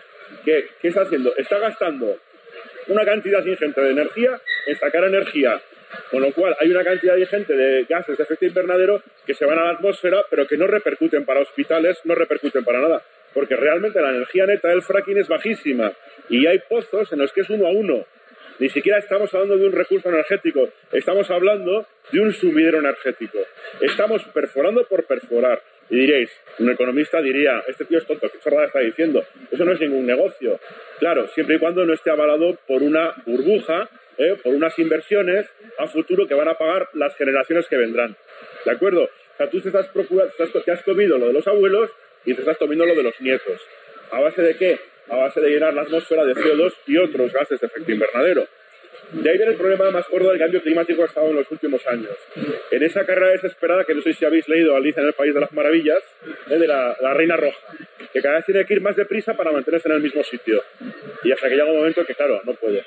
¿qué, ¿qué está haciendo? Está gastando una cantidad ingente de energía en sacar energía, con lo cual hay una cantidad ingente de gases de efecto invernadero que se van a la atmósfera, pero que no repercuten para hospitales, no repercuten para nada, porque realmente la energía neta del fracking es bajísima y hay pozos en los que es uno a uno. Ni siquiera estamos hablando de un recurso energético, estamos hablando de un sumidero energético. Estamos perforando por perforar. Y diréis, un economista diría, este tío es tonto, ¿qué chorrada está diciendo? Eso no es ningún negocio. Claro, siempre y cuando no esté avalado por una burbuja, ¿eh? por unas inversiones a futuro que van a pagar las generaciones que vendrán. ¿De acuerdo? O sea, tú te, estás procurando, te has comido lo de los abuelos y te estás comiendo lo de los nietos. ¿A base de qué? A base de llenar la atmósfera de CO2 y otros gases de efecto invernadero. De ahí viene el problema más gordo del cambio climático que ha estado en los últimos años. En esa carrera desesperada, que no sé si habéis leído Alicia en el País de las Maravillas, ¿eh? de la, Reina Roja, que cada vez tiene que ir más deprisa para mantenerse en el mismo sitio. Y hasta que llega un momento que, claro, no puede.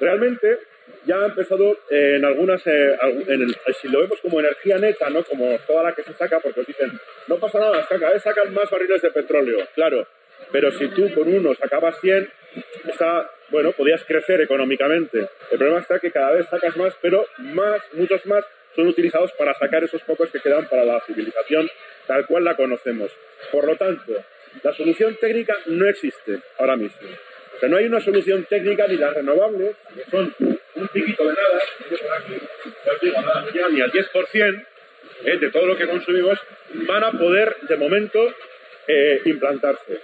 Realmente, ya ha empezado en algunas, eh, si lo vemos como energía neta, ¿no? como toda la que se saca, porque os dicen, no pasa nada, vez sacan más barriles de petróleo. Claro, pero si tú con uno sacabas 100, está, bueno, podías crecer económicamente. El problema está que cada vez sacas más, pero más, muchos más, son utilizados para sacar esos pocos que quedan para la civilización tal cual la conocemos. Por lo tanto, la solución técnica no existe ahora mismo. O sea, no hay una solución técnica ni las renovables, que son un piquito de nada, ni al 10% eh, de todo lo que consumimos, van a poder, de momento, eh, implantarse.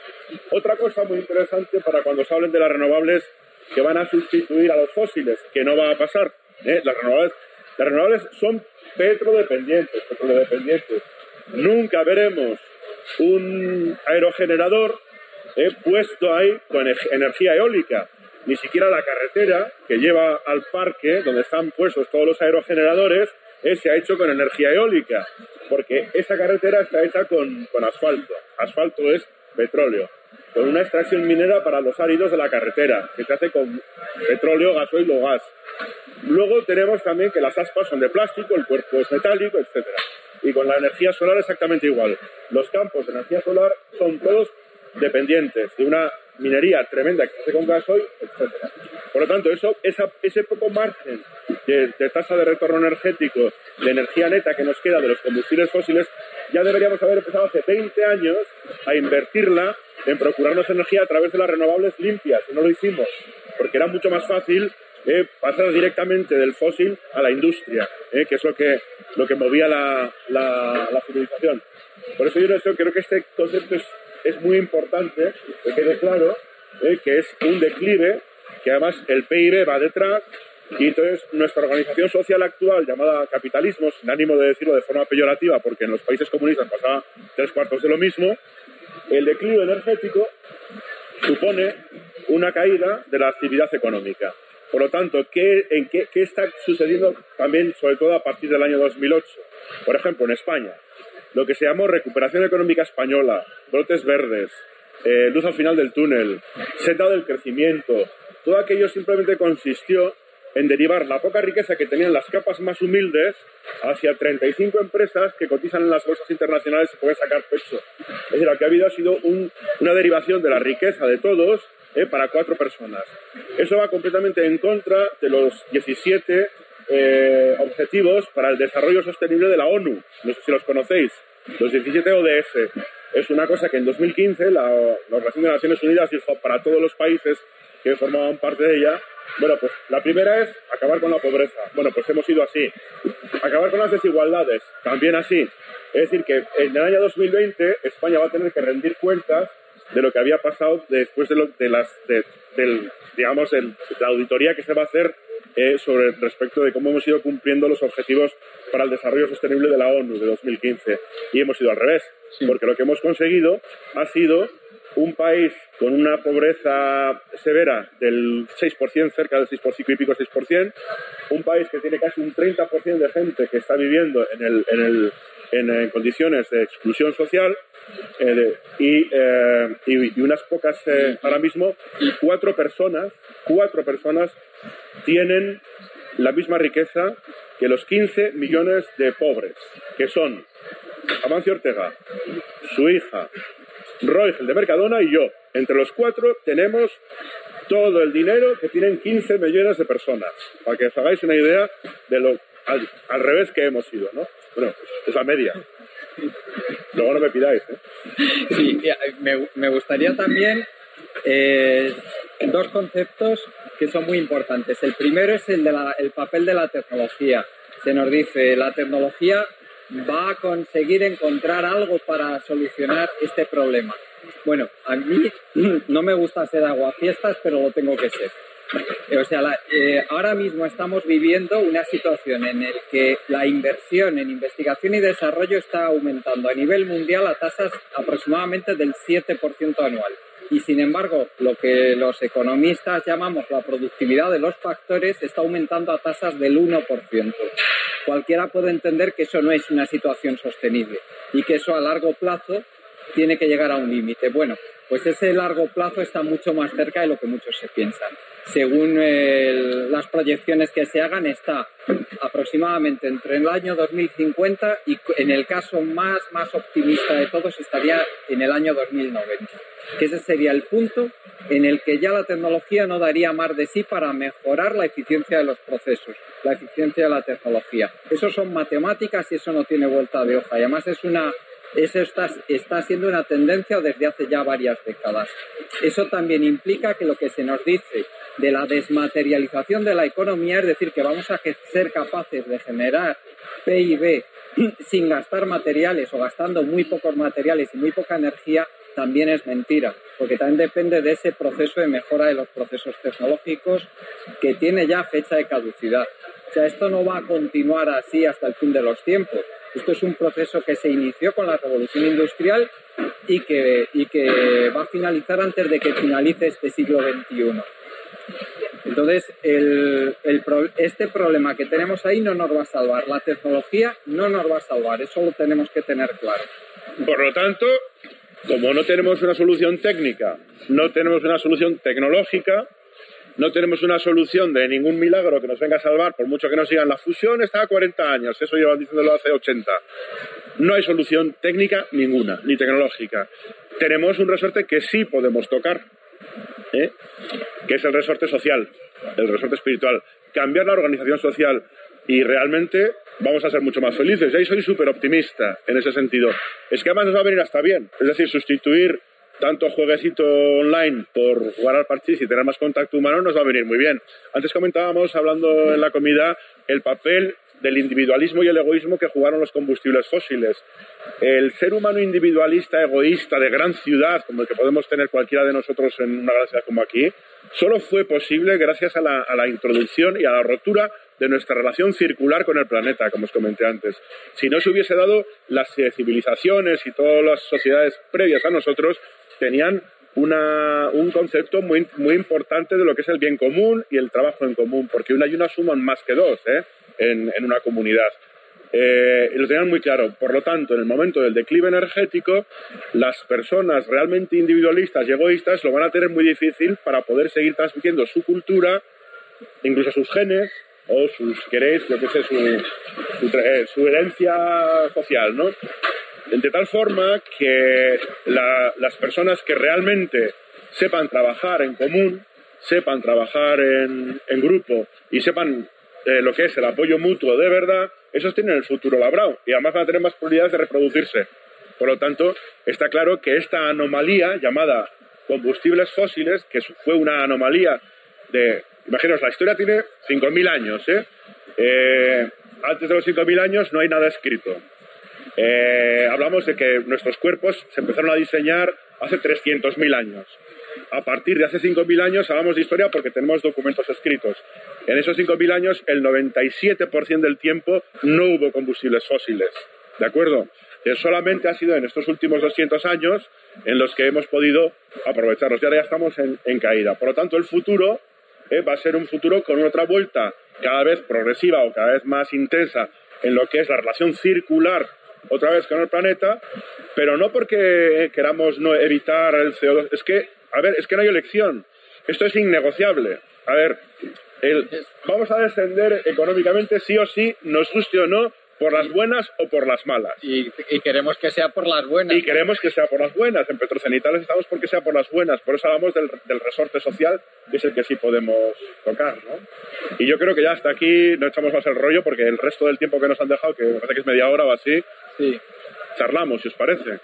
Otra cosa muy interesante para cuando se hablen de las renovables que van a sustituir a los fósiles, que no va a pasar. ¿eh? Las, renovables, las renovables son petrodependientes, petrodependientes. Nunca veremos un aerogenerador eh, puesto ahí con energía eólica. Ni siquiera la carretera que lleva al parque, donde están puestos todos los aerogeneradores, se ha hecho con energía eólica, porque esa carretera está hecha con, con asfalto. Asfalto es petróleo, con una extracción minera para los áridos de la carretera, que se hace con petróleo, gasoil o gas. Luego tenemos también que las aspas son de plástico, el cuerpo es metálico, etc. Y con la energía solar exactamente igual. Los campos de energía solar son todos dependientes de una minería tremenda que se hace con gasoil, etc. Por lo tanto, eso, ese poco margen de, tasa de retorno energético, de energía neta que nos queda de los combustibles fósiles, ya deberíamos haber empezado hace 20 años a invertirla en procurarnos energía a través de las renovables limpias. No lo hicimos, porque era mucho más fácil eh, pasar directamente del fósil a la industria, eh, que es lo que, lo que movía la, la, civilización. Por eso yo creo que este concepto es, es muy importante, que quede claro eh, que es un declive, que además el PIB va detrás, y entonces nuestra organización social actual, llamada capitalismo, sin ánimo de decirlo de forma peyorativa, porque en los países comunistas pasaba tres cuartos de lo mismo, el declive energético supone una caída de la actividad económica. Por lo tanto, ¿qué, en qué, está sucediendo también, sobre todo a partir del año 2008? Por ejemplo, en España, lo que se llamó recuperación económica española, brotes verdes, eh, luz al final del túnel, senda del crecimiento, todo aquello simplemente consistió en derivar la poca riqueza que tenían las capas más humildes hacia 35 empresas que cotizan en las bolsas internacionales y pueden sacar pecho. Es decir, lo que ha habido ha sido una derivación de la riqueza de todos eh, para cuatro personas. Eso va completamente en contra de los 17 eh, objetivos para el desarrollo sostenible de la ONU. No sé si los conocéis. Los 17 ODS. Es una cosa que en 2015 la, la Organización de Naciones Unidas dijo para todos los países que formaban parte de ella bueno, pues la primera es acabar con la pobreza. Bueno, pues hemos ido así. Acabar con las desigualdades, también así. Es decir, que en el año 2020 España va a tener que rendir cuentas de lo que había pasado después de, lo, de las, del, digamos, la auditoría que se va a hacer eh, sobre respecto de cómo hemos ido cumpliendo los objetivos para el desarrollo sostenible de la ONU de 2015. Y hemos ido al revés, porque lo que hemos conseguido ha sido un país con una pobreza severa del 6%, cerca del 6% y pico 6%, un país que tiene casi un 30% de gente que está viviendo en, el, en, el, en, condiciones de exclusión social eh, eh, y, y, unas pocas eh, ahora mismo, cuatro personas, cuatro personas tienen la misma riqueza que los 15 millones de pobres, que son Amancio Ortega, su hija, Roy, el de Mercadona y yo. Entre los cuatro tenemos todo el dinero que tienen 15 millones de personas, para que os hagáis una idea de lo al, revés que hemos ido, ¿no? Bueno, es la media. Luego no me pidáis, ¿eh? Sí, me, gustaría también eh, dos conceptos que son muy importantes. El primero es el, de el papel de la tecnología. Se nos dice, la tecnología va a conseguir encontrar algo para solucionar este problema. Bueno, a mí no me gusta ser aguafiestas, pero lo tengo que ser. Eh, o sea, eh, ahora mismo estamos viviendo una situación en la que la inversión en investigación y desarrollo está aumentando a nivel mundial a tasas aproximadamente del 7% anual. Y sin embargo, lo que los economistas llamamos la productividad de los factores está aumentando a tasas del 1% cualquiera puede entender que eso no es una situación sostenible y que eso a largo plazo tiene que llegar a un límite. Bueno, pues ese largo plazo está mucho más cerca de lo que muchos se piensan. Según las proyecciones que se hagan, está aproximadamente entre el año 2050 y en el caso más, más optimista de todos estaría en el año 2090. Que ese sería el punto en el que ya la tecnología no daría más de sí para mejorar la eficiencia de los procesos, la eficiencia de la tecnología. Eso son matemáticas y eso no tiene vuelta de hoja. Y además es una eso está, siendo una tendencia desde hace ya varias décadas. Eso también implica que lo que se nos dice de la desmaterialización de la economía, es decir, que vamos a ser capaces de generar PIB sin gastar materiales o gastando muy pocos materiales y muy poca energía, también es mentira, porque también depende de ese proceso de mejora de los procesos tecnológicos que tiene ya fecha de caducidad. O sea, esto no va a continuar así hasta el fin de los tiempos. Esto es un proceso que se inició con la revolución industrial y que, y que va a finalizar antes de que finalice este siglo XXI. Entonces, el, este problema que tenemos ahí no nos va a salvar. La tecnología no nos va a salvar. Eso lo tenemos que tener claro. Por lo tanto, como no tenemos una solución técnica, no tenemos una solución tecnológica, no tenemos una solución de ningún milagro que nos venga a salvar, por mucho que nos sigan. La fusión está a 40 años, eso llevan diciéndolo hace 80. No hay solución técnica ninguna, ni tecnológica. Tenemos un resorte que sí podemos tocar, ¿eh? que es el resorte social, el resorte espiritual. Cambiar la organización social y realmente vamos a ser mucho más felices. Y ahí soy súper optimista en ese sentido. Es que además nos va a venir hasta bien. Es decir, sustituir tanto jueguecito online por jugar al parchís y tener más contacto humano nos va a venir muy bien. Antes comentábamos, hablando en la comida, el papel del individualismo y el egoísmo que jugaron los combustibles fósiles. El ser humano individualista, egoísta, de gran ciudad, como el que podemos tener cualquiera de nosotros en una gran ciudad como aquí, solo fue posible gracias a la, a la introducción y a la rotura de nuestra relación circular con el planeta, como os comenté antes. Si no se hubiese dado, las civilizaciones y todas las sociedades previas a nosotros tenían un concepto muy, muy importante de lo que es el bien común y el trabajo en común, porque una y una suman más que dos ¿eh? en, una comunidad. Eh, y lo tenían muy claro. Por lo tanto, en el momento del declive energético, las personas realmente individualistas y egoístas lo van a tener muy difícil para poder seguir transmitiendo su cultura, incluso sus genes, o sus, queréis, lo que sé, su, eh, su, herencia social, ¿no? De tal forma que las personas que realmente sepan trabajar en común, sepan trabajar en, en grupo y sepan eh, lo que es el apoyo mutuo de verdad, esos tienen el futuro labrado y además van a tener más probabilidades de reproducirse. Por lo tanto, está claro que esta anomalía llamada combustibles fósiles, que fue una anomalía de Imaginaos, la historia tiene 5.000 años. ¿eh? ¿eh? antes de los 5.000 años no hay nada escrito. Eh, hablamos de que nuestros cuerpos se empezaron a diseñar hace 300.000 años. A partir de hace 5.000 años hablamos de historia porque tenemos documentos escritos. En esos 5.000 años, el 97% del tiempo no hubo combustibles fósiles. ¿De acuerdo? Que solamente ha sido en estos últimos 200 años en los que hemos podido aprovecharlos. Y ahora ya estamos en, en caída. Por lo tanto, el futuro ¿eh? va a ser un futuro con otra vuelta cada vez progresiva o cada vez más intensa en lo que es la relación circular otra vez con el planeta, pero no porque queramos no evitar el CO2, es que, a ver, es que no hay elección, esto es innegociable. A ver, vamos a descender económicamente sí o sí, nos guste o no, por las buenas o por las malas. Y, queremos que sea por las buenas. Y queremos que sea por las buenas. En Petrocenitales estamos porque sea por las buenas. Por eso hablamos del, resorte social, que es el que sí podemos tocar. ¿no? Y yo creo que ya hasta aquí no echamos más el rollo porque el resto del tiempo que nos han dejado, que me parece que es media hora o así, sí. charlamos, si os parece.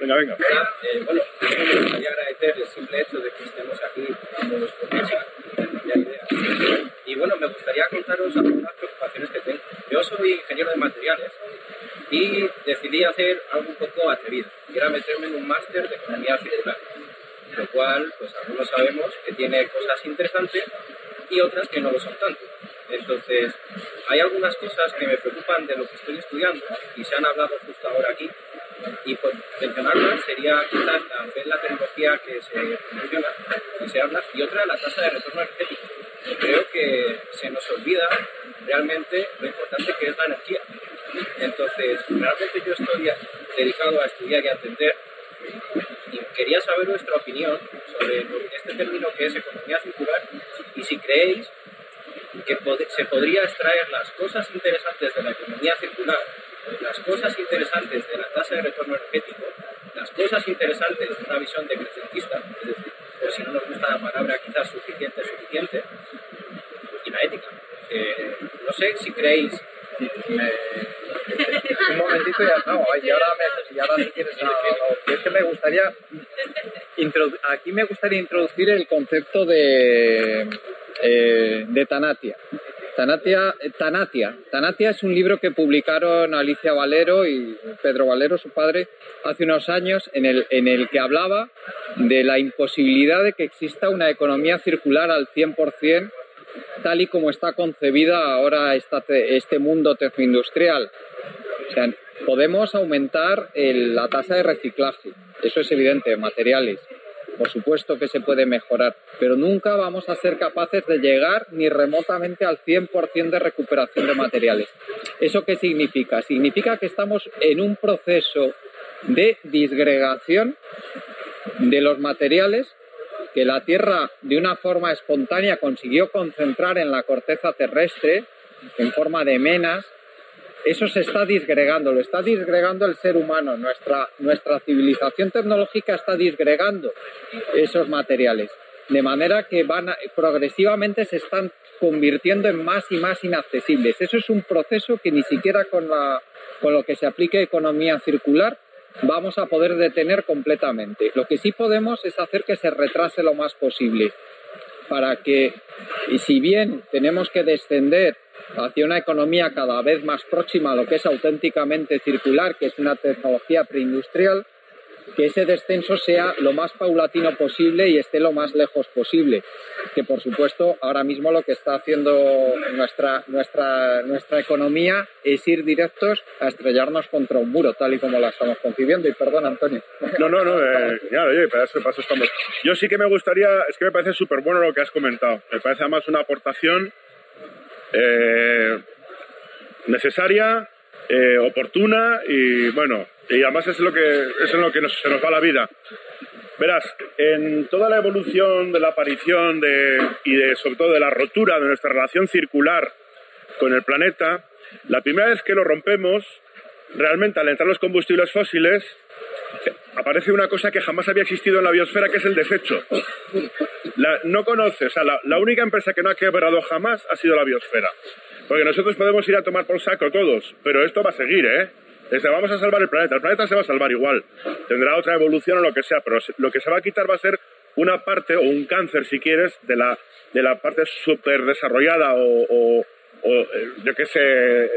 Venga, venga. Eh, bueno, me gustaría agradecer el simple hecho de que estemos aquí dándonos conversa, ideas. Y bueno, me gustaría contaros algunas preocupaciones que tengo. Yo soy ingeniero de materiales y decidí hacer algo un poco atrevido, que era meterme en un máster de economía circular, lo cual, pues algunos sabemos que tiene cosas interesantes y otras que no lo son tanto. Entonces, hay algunas cosas que me preocupan de lo que estoy estudiando y se han hablado justo ahora aquí, y por mencionarlas sería quizás la tecnología que se menciona y se habla, y otra la tasa de retorno energético. Creo que se nos olvida realmente lo importante que es la energía. Entonces, realmente yo estoy dedicado a estudiar y a entender y quería saber vuestra opinión sobre este término que es economía circular y si creéis que se podría extraer las cosas interesantes de la economía circular las cosas interesantes de la tasa de retorno energético, las cosas interesantes de una visión decrecentista, es decir, o si no nos gusta la palabra quizás suficiente, suficiente, y la ética. Eh, no sé si creéis... un momentito ya no, y ahora, me, y ahora quieres, es que me gustaría aquí me gustaría introducir el concepto de, eh, de Tanatia. Tanatia, Tanatia. Tanatia es un libro que publicaron Alicia Valero y Pedro Valero, su padre, hace unos años, en el, en el que hablaba de la imposibilidad de que exista una economía circular al 100% tal y como está concebida ahora este mundo tecnoindustrial. Podemos aumentar la tasa de reciclaje, eso es evidente, materiales, por supuesto que se puede mejorar, pero nunca vamos a ser capaces de llegar ni remotamente al 100% de recuperación de materiales. ¿Eso qué significa? Significa que estamos en un proceso de disgregación de los materiales que la Tierra de una forma espontánea consiguió concentrar en la corteza terrestre en forma de menas eso se está disgregando, lo está disgregando el ser humano, nuestra, nuestra civilización tecnológica está disgregando esos materiales. de manera que van progresivamente se están convirtiendo en más y más inaccesibles. Eso es un proceso que ni siquiera con, la, con lo que se aplique economía circular vamos a poder detener completamente. Lo que sí podemos es hacer que se retrase lo más posible para que, y si bien tenemos que descender hacia una economía cada vez más próxima a lo que es auténticamente circular, que es una tecnología preindustrial, que ese descenso sea lo más paulatino posible y esté lo más lejos posible. Que por supuesto ahora mismo lo que está haciendo nuestra, nuestra, nuestra economía es ir directos a estrellarnos contra un muro, tal y como la estamos concibiendo. Y perdón, Antonio. No, no, no, eh, oye, para eso, estamos. Yo sí que me gustaría, es que me parece súper bueno lo que has comentado. Me parece además una aportación eh, necesaria, eh, oportuna y bueno, y además es lo que, es en lo que se nos va la vida. Verás, en toda la evolución de la aparición de, y sobre todo de la rotura de nuestra relación circular con el planeta, la primera vez que lo rompemos, realmente al entrar los combustibles fósiles, aparece una cosa que jamás había existido en la biosfera, que es el desecho. no conoces, o sea, la, la, única empresa que no ha quebrado jamás ha sido la biosfera. Porque nosotros podemos ir a tomar por saco todos, pero esto va a seguir, ¿eh? Desde vamos a salvar el planeta. El planeta se va a salvar igual. Tendrá otra evolución o lo que sea, pero lo que se va a quitar va a ser una parte o un cáncer, si quieres, de la, de la parte súper desarrollada o, o, eh, yo qué sé,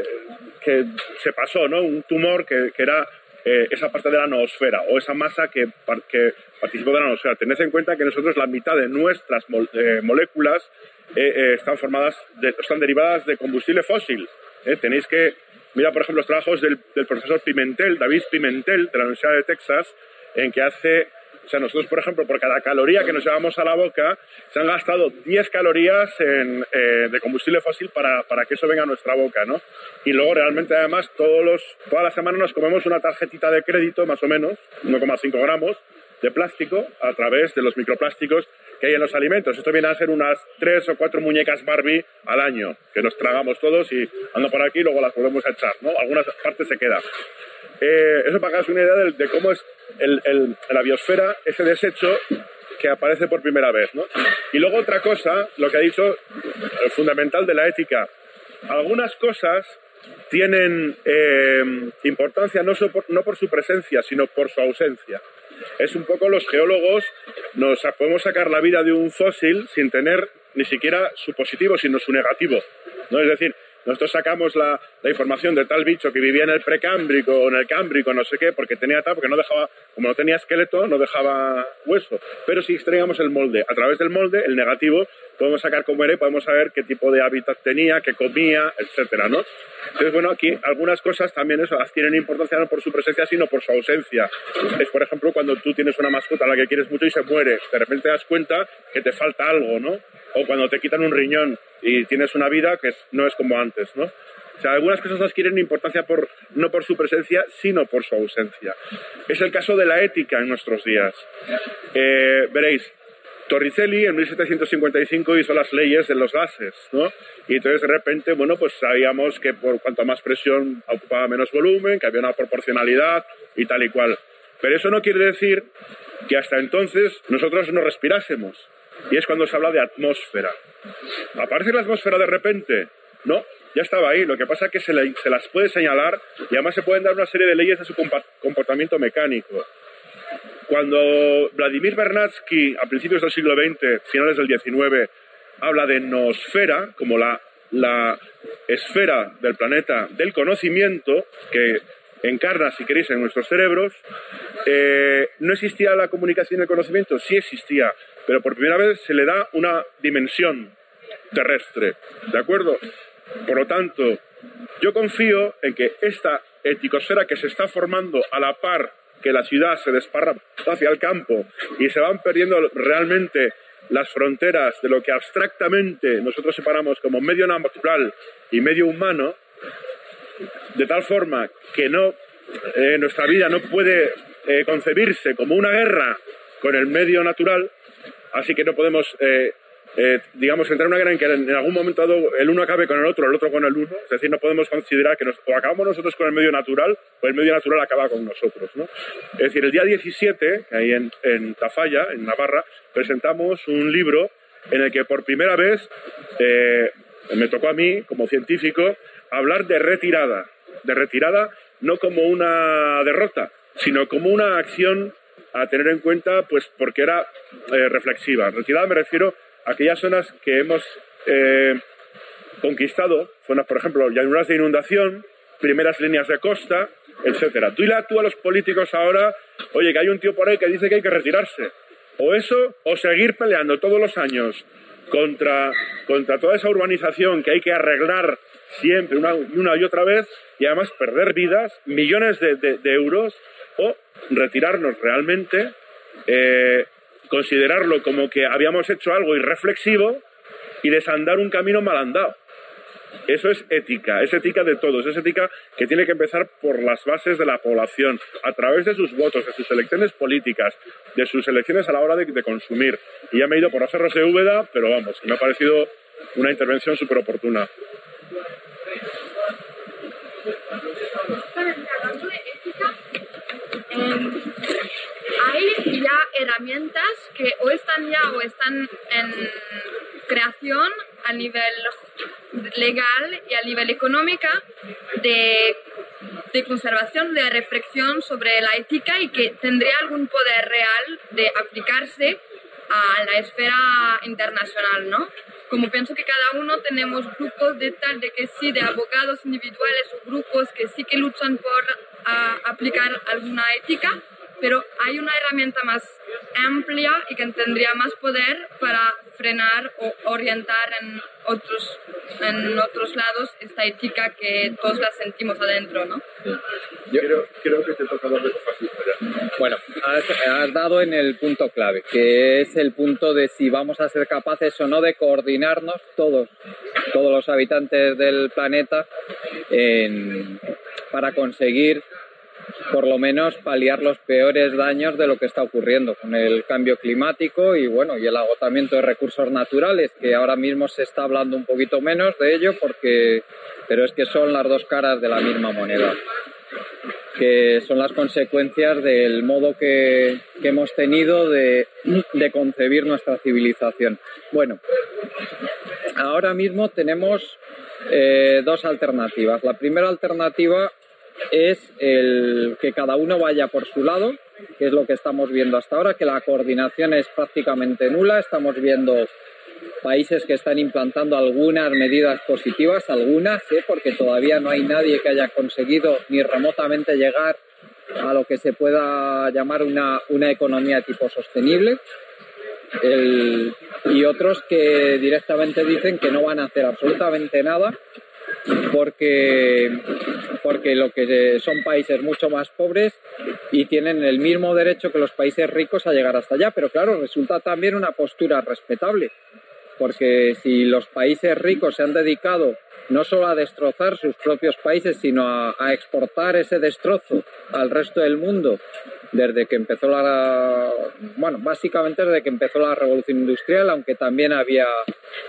que se pasó, ¿no? Un tumor que, que era eh, esa parte de la noosfera o esa masa que, que, participó de la noosfera. Tened en cuenta que nosotros la mitad de nuestras eh, moléculas están formadas, están derivadas de combustible fósil. Tenéis que Mira, por ejemplo, los trabajos del, profesor Pimentel, David Pimentel, de la Universidad de Texas, en que hace o sea, nosotros, por ejemplo, por cada caloría que nos llevamos a la boca, se han gastado 10 calorías eh, de combustible fósil para, para, que eso venga a nuestra boca, ¿no? Y luego, realmente, además, todos los, toda la semana nos comemos una tarjetita de crédito, más o menos, 1,5 gramos, de plástico a través de los microplásticos que hay en los alimentos. Esto viene a ser unas tres o cuatro muñecas Barbie al año, que nos tragamos todos y ando por aquí y luego las volvemos a echar, ¿no? Algunas partes se quedan. Eh, eso para que hagas una idea de, cómo es el, la biosfera ese desecho que aparece por primera vez, ¿no? Y luego otra cosa, lo que ha dicho, el fundamental de la ética. Algunas cosas tienen eh, importancia no, no por su presencia, sino por su ausencia es un poco los geólogos nos podemos sacar la vida de un fósil sin tener ni siquiera su positivo, sino su negativo. ¿no? Es decir, nosotros sacamos la, información de tal bicho que vivía en el precámbrico o en el cámbrico, no sé qué, porque tenía tal, porque no dejaba, como no tenía esqueleto, no dejaba hueso. Pero si extraíamos el molde, a través del molde, el negativo, podemos sacar cómo era y podemos saber qué tipo de hábitat tenía, qué comía, etcétera, ¿no? Entonces, bueno, aquí algunas cosas también eso tienen importancia no por su presencia, sino por su ausencia. Es, por ejemplo, cuando tú tienes una mascota a la que quieres mucho y se muere, de repente te das cuenta que te falta algo, ¿no? O cuando te quitan un riñón y tienes una vida que no es como antes, ¿no? O sea, algunas cosas adquieren importancia por, no por su presencia, sino por su ausencia. Es el caso de la ética en nuestros días. Eh, veréis, Torricelli en 1755 hizo las leyes de los gases, ¿no? Y entonces de repente, bueno, pues sabíamos que por cuanto más presión ocupaba menos volumen, que había una proporcionalidad y tal y cual. Pero eso no quiere decir que hasta entonces nosotros no respirásemos. Y es cuando se habla de atmósfera. ¿Aparece la atmósfera de repente? No, ya estaba ahí. Lo que pasa es que se, las puede señalar y además se pueden dar una serie de leyes de su comportamiento mecánico. Cuando Vladimir Bernatsky, a principios del siglo XX, finales del XIX, habla de noosfera, como la, la esfera del planeta del conocimiento, que encarna, si queréis, en nuestros cerebros, eh, no existía la comunicación y el conocimiento, sí existía, pero por primera vez se le da una dimensión terrestre, ¿de acuerdo? Por lo tanto, yo confío en que esta eticosfera que se está formando a la par que la ciudad se desparra hacia el campo y se van perdiendo realmente las fronteras de lo que abstractamente nosotros separamos como medio natural y medio humano, de tal forma que no, eh, nuestra vida no puede eh, concebirse como una guerra con el medio natural, así que no podemos eh, eh, digamos, entrar en una guerra en que en algún momento dado el uno acabe con el otro, el otro con el uno. Es decir, no podemos considerar que nos, o acabamos nosotros con el medio natural o el medio natural acaba con nosotros. ¿no? Es decir, el día 17, ahí en, en Tafalla, en Navarra, presentamos un libro en el que por primera vez eh, me tocó a mí, como científico, hablar de retirada. De retirada no como una derrota, sino como una acción a tener en cuenta, pues porque era eh, reflexiva. Retirada me refiero aquellas zonas que hemos eh, conquistado, zonas, por ejemplo, llanuras de inundación, primeras líneas de costa, etcétera. Tú y la tú a los políticos ahora, oye, que hay un tío por ahí que dice que hay que retirarse. O eso, o seguir peleando todos los años contra, contra toda esa urbanización que hay que arreglar siempre una, una y otra vez y además perder vidas, millones de, de, euros, o retirarnos realmente, eh, considerarlo como que habíamos hecho algo irreflexivo y desandar un camino mal andado. Eso es ética, es ética de todos, es ética que tiene que empezar por las bases de la población, a través de sus votos, de sus elecciones políticas, de sus elecciones a la hora de, consumir. Y ya me he ido por hacerlo de Úbeda, pero vamos, me ha parecido una intervención súper oportuna. Hay ya herramientas que o están ya o están en creación a nivel legal y a nivel económico de, de, conservación, de reflexión sobre la ética y que tendría algún poder real de aplicarse a la esfera internacional, ¿no? Como pienso que cada uno tenemos grupos de tal, de que sí, de abogados individuales o grupos que sí que luchan por aplicar alguna ética, pero hay una herramienta más amplia y que tendría más poder para frenar o orientar en otros, en otros lados esta ética que todos la sentimos adentro, ¿no? Yo creo, creo que te toca darle Bueno, has, dado en el punto clave, que es el punto de si vamos a ser capaces o no de coordinarnos todos, todos los habitantes del planeta para conseguir por lo menos paliar los peores daños de lo que está ocurriendo con el cambio climático y bueno y el agotamiento de recursos naturales que ahora mismo se está hablando un poquito menos de ello porque pero es que son las dos caras de la misma moneda que son las consecuencias del modo que, hemos tenido de, concebir nuestra civilización. Bueno, ahora mismo tenemos eh, dos alternativas. La primera alternativa es el que cada uno vaya por su lado, que es lo que estamos viendo hasta ahora, que la coordinación es prácticamente nula. Estamos viendo países que están implantando algunas medidas positivas, algunas, ¿eh? porque todavía no hay nadie que haya conseguido ni remotamente llegar a lo que se pueda llamar una, una economía tipo sostenible. y otros que directamente dicen que no van a hacer absolutamente nada porque, porque lo que son países mucho más pobres y tienen el mismo derecho que los países ricos a llegar hasta allá. Pero claro, resulta también una postura respetable, porque si los países ricos se han dedicado no solo a destrozar sus propios países, sino a, a exportar ese destrozo al resto del mundo desde que empezó la, bueno, básicamente desde que empezó la revolución industrial, aunque también había,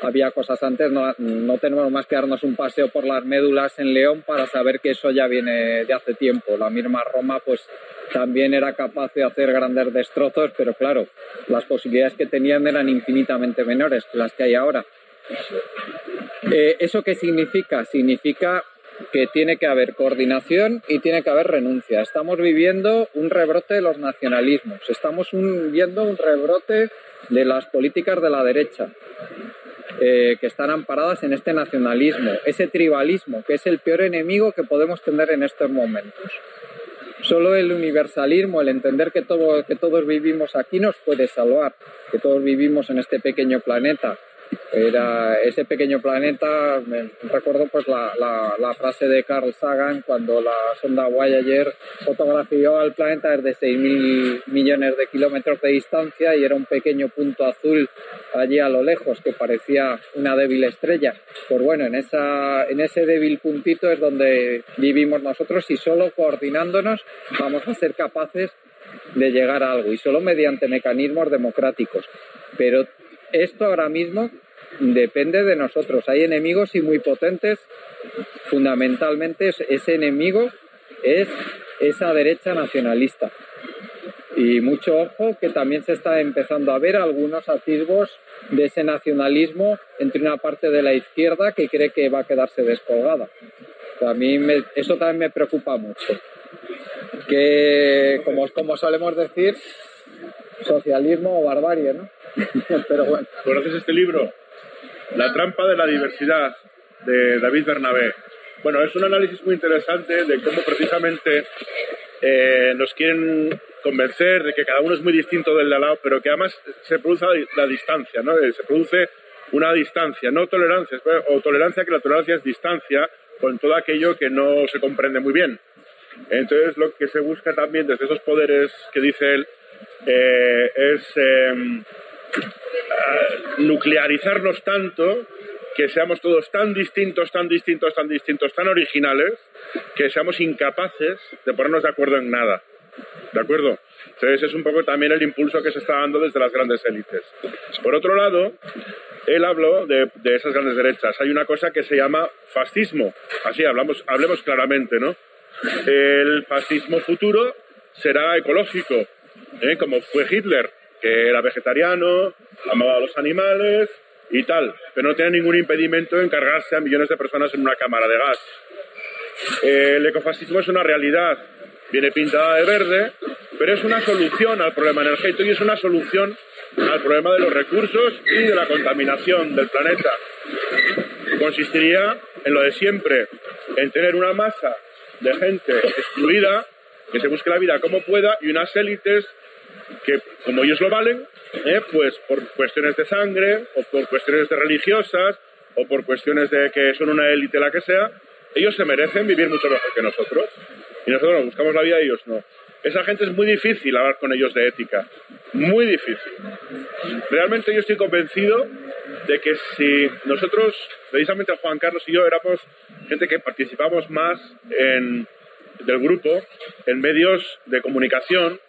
había cosas antes, no, no tenemos más que darnos un paseo por las médulas en León para saber que eso ya viene de hace tiempo. La misma Roma, pues también era capaz de hacer grandes destrozos, pero claro, las posibilidades que tenían eran infinitamente menores que las que hay ahora. Eh, ¿Eso qué significa? Significa que tiene que haber coordinación y tiene que haber renuncia. Estamos viviendo un rebrote de los nacionalismos, estamos viendo un rebrote de las políticas de la derecha. Eh, que están amparadas en este nacionalismo, ese tribalismo, que es el peor enemigo que podemos tener en estos momentos. Solo el universalismo, el entender que, todo, que todos vivimos aquí nos puede salvar, que todos vivimos en este pequeño planeta, era ese pequeño planeta, me recuerdo pues la, la, frase de Carl Sagan cuando la sonda Voyager fotografió al planeta desde 6.000 millones de kilómetros de distancia y era un pequeño punto azul allí a lo lejos que parecía una débil estrella. Pues bueno, en, esa, en ese débil puntito es donde vivimos nosotros y solo coordinándonos vamos a ser capaces de llegar a algo y solo mediante mecanismos democráticos. Pero esto ahora mismo depende de nosotros. Hay enemigos y muy potentes. Fundamentalmente ese enemigo es esa derecha nacionalista. Y mucho ojo que también se está empezando a ver algunos atisbos de ese nacionalismo entre una parte de la izquierda que cree que va a quedarse descolgada. A mí eso también me preocupa mucho. Que, como, como solemos decir, socialismo o barbarie, ¿no? Pero bueno. ¿Conoces este libro? La trampa de la diversidad, de David Bernabé. Bueno, es un análisis muy interesante de cómo precisamente eh, nos quieren convencer de que cada uno es muy distinto del de al lado, pero que además se produce la, distancia, ¿no? Eh, se produce una distancia, no tolerancia, o tolerancia, que la tolerancia es distancia con todo aquello que no se comprende muy bien. Entonces, lo que se busca también desde esos poderes que dice él eh, es em, nuclearizarnos tanto que seamos todos tan distintos, tan distintos, tan distintos, tan originales, que seamos incapaces de ponernos de acuerdo en nada. ¿De acuerdo? Entonces es un poco también el impulso que se está dando desde las grandes élites. Por otro lado, él habló de, esas grandes derechas. Hay una cosa que se llama fascismo. Así hablamos, hablemos claramente, ¿no? El fascismo futuro será ecológico, ¿eh? como fue Hitler, que era vegetariano, amaba a los animales, y tal, pero no tiene ningún impedimento en cargarse a millones de personas en una cámara de gas. El ecofascismo es una realidad, viene pintada de verde, pero es una solución al problema energético y es una solución al problema de los recursos y de la contaminación del planeta. Consistiría en lo de siempre, en tener una masa de gente excluida que se busque la vida como pueda y unas élites que, como ellos lo valen, ¿eh? pues por cuestiones de sangre o por cuestiones de religiosas o por cuestiones de que son una élite la que sea, ellos se merecen vivir mucho mejor que nosotros. Y nosotros nos buscamos la vida ellos no. Esa gente es muy difícil hablar con ellos de ética. Muy difícil. Realmente yo estoy convencido de que si nosotros, precisamente Juan Carlos y yo, éramos gente que participamos más en, del grupo en medios de comunicación,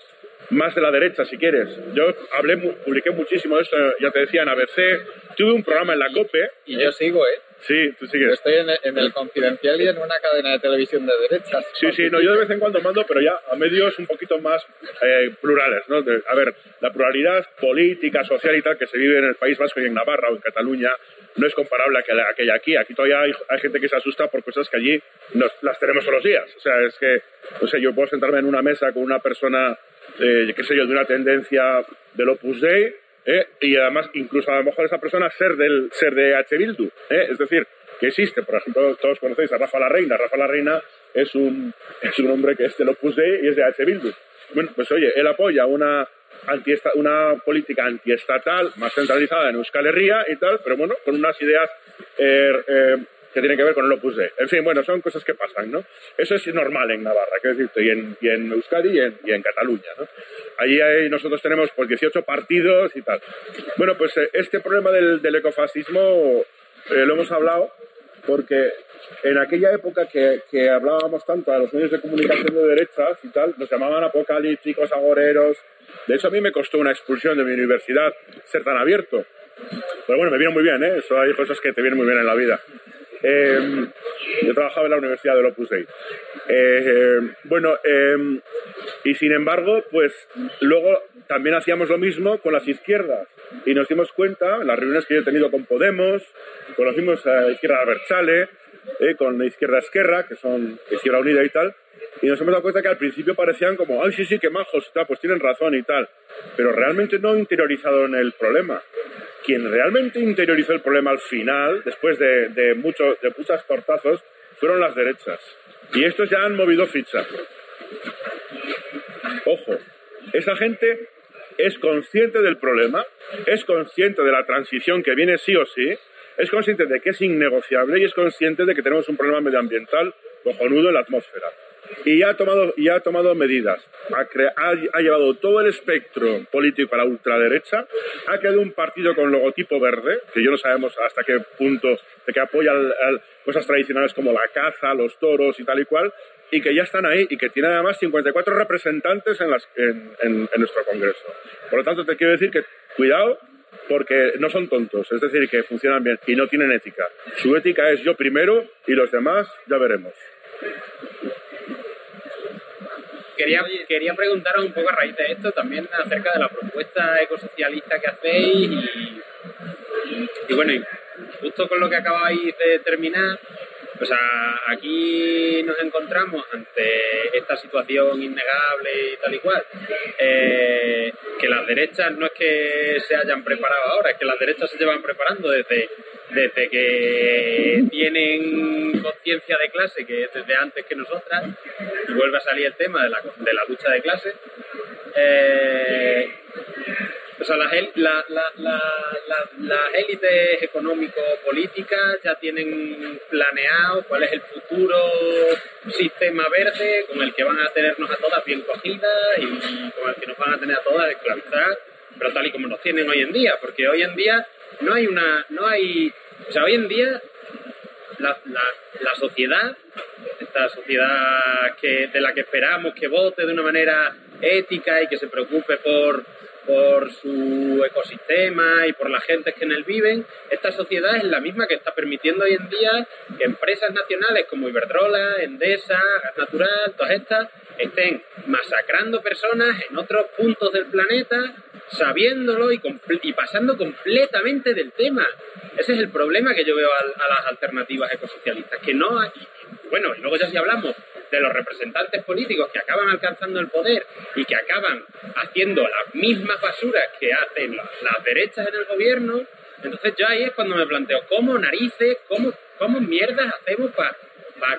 más de la derecha, si quieres. Yo hablé, publiqué muchísimo de esto, ya te decía, en ABC. Tuve un programa en la COPE. Y yo sigo, ¿eh? Sí, tú sigues. estoy en, el Confidencial y en una cadena de televisión de derechas. Sí, sí, no, yo de vez en cuando mando, pero ya a medios un poquito más eh, plurales, ¿no? a ver, la pluralidad política, social y tal que se vive en el País Vasco y en Navarra o en Cataluña no es comparable a que, hay aquí. Aquí todavía hay, gente que se asusta por cosas que allí las tenemos todos los días. O sea, es que, no sé, yo puedo sentarme en una mesa con una persona eh, qué sé yo, de una tendencia del Opus Dei, eh, y además incluso a lo mejor esa persona ser, del, ser de H. Bildu, eh, es decir, que existe, por ejemplo, todos conocéis a Rafa la Reina, Rafa la Reina es un, es un hombre que es del Opus Dei y es de H. Bildu. Bueno, pues oye, él apoya una, una política antiestatal más centralizada en Euskal Herria y tal, pero bueno, con unas ideas eh, que tiene que ver con el Opus Dei. En fin, bueno, son cosas que pasan, ¿no? Eso es normal en Navarra, quiero decirte, y en, y en Euskadi y en, y en, Cataluña, ¿no? Allí nosotros tenemos pues 18 partidos y tal. Bueno, pues eh, este problema del, del ecofascismo eh, lo hemos hablado porque en aquella época que, que, hablábamos tanto a los medios de comunicación de derechas y tal, nos llamaban apocalípticos, agoreros. De hecho, a mí me costó una expulsión de mi universidad ser tan abierto. Pero bueno, me vino muy bien, ¿eh? Eso hay cosas que te vienen muy bien en la vida. Eh, yo trabajaba en la Universidad de Opus Dei. Eh, bueno, em, y sin embargo, pues luego también hacíamos lo mismo con las izquierdas. Y nos dimos cuenta, en las reuniones que yo he tenido con Podemos, conocimos a la izquierda Berchale, eh, con la izquierda Esquerra, que son Izquierda Unida y tal, y nos hemos dado cuenta que al principio parecían como, ay, sí, sí, qué majos, pues tienen razón y tal, pero realmente no interiorizaron el problema quien realmente interiorizó el problema al final, después de, de, mucho, de muchos tortazos, fueron las derechas. Y estos ya han movido ficha. Ojo, esa gente es consciente del problema, es consciente de la transición que viene sí o sí, es consciente de que es innegociable y es consciente de que tenemos un problema medioambiental cojonudo en la atmósfera y ha tomado, y ha tomado medidas. Ha, ha, llevado todo el espectro político a la ultraderecha. Ha creado un partido con logotipo verde, que yo no sabemos hasta qué punto, de que apoya cosas tradicionales como la caza, los toros y tal y cual, y que ya están ahí y que tiene además 54 representantes en, las, en, en, nuestro Congreso. Por lo tanto, te quiero decir que cuidado porque no son tontos, es decir, que funcionan bien y no tienen ética. Su ética es yo primero y los demás ya veremos. Quería, quería preguntaros un poco a raíz de esto también acerca de la propuesta ecosocialista que hacéis y, y bueno, justo con lo que acabáis de terminar, o sea, aquí nos encontramos ante esta situación innegable y tal y cual, eh, que las derechas no es que se hayan preparado ahora, es que las derechas se llevan preparando desde, desde que tienen conciencia de clase, que es desde antes que nosotras, y vuelve a salir el tema de la, de la lucha de clase. Eh, o sea, las, la, las élites económico-políticas ya tienen planeado cuál es el futuro sistema verde con el que van a tenernos a todas bien cogidas y con el que nos van a tener a todas esclavizadas, pero tal y como nos tienen hoy en día, porque hoy en día no hay una, no hay, o sea, hoy en día la, la, sociedad, esta sociedad que, de la que esperamos que vote de una manera ética y que se preocupe por por su ecosistema y por la gente que en él viven, esta sociedad es la misma que está permitiendo hoy en día que empresas nacionales como Iberdrola, Endesa, Gas Natural, todas estas, estén masacrando personas en otros puntos del planeta, sabiéndolo y, y pasando completamente del tema. Ese es el problema que yo veo a, las alternativas ecosocialistas, que no hay, bueno, y luego ya si hablamos de los representantes políticos que acaban alcanzando el poder y que acaban haciendo las mismas basuras que hacen las derechas en el gobierno, entonces yo ahí es cuando me planteo, ¿cómo narices, cómo, cómo mierdas hacemos para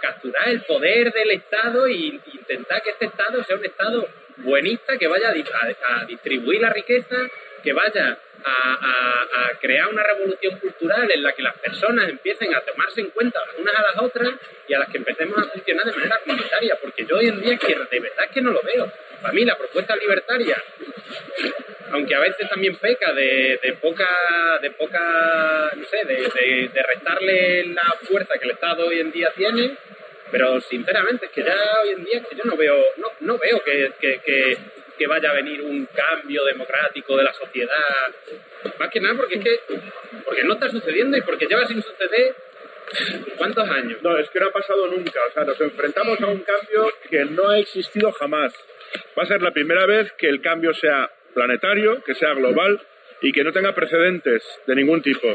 capturar el poder del Estado e intentar que este Estado sea un Estado buenista que vaya a distribuir la riqueza, que vaya a, crear una revolución cultural en la que las personas empiecen a tomarse en cuenta las unas a las otras y a las que empecemos a funcionar de manera comunitaria, porque yo hoy en día que de verdad es que no lo veo. Para mí la propuesta libertaria, aunque a veces también peca de, poca, de poca, no sé, de, de, restarle la fuerza que el Estado hoy en día tiene, pero sinceramente es que ya hoy en día es que yo no veo, no, no veo que, que que vaya a venir un cambio democrático de la sociedad. Más que nada porque es que porque no está sucediendo y porque lleva sin suceder ¿Cuántos años? No, es que no ha pasado nunca. O sea, nos enfrentamos a un cambio que no ha existido jamás. Va a ser la primera vez que el cambio sea planetario, que sea global y que no tenga precedentes de ningún tipo.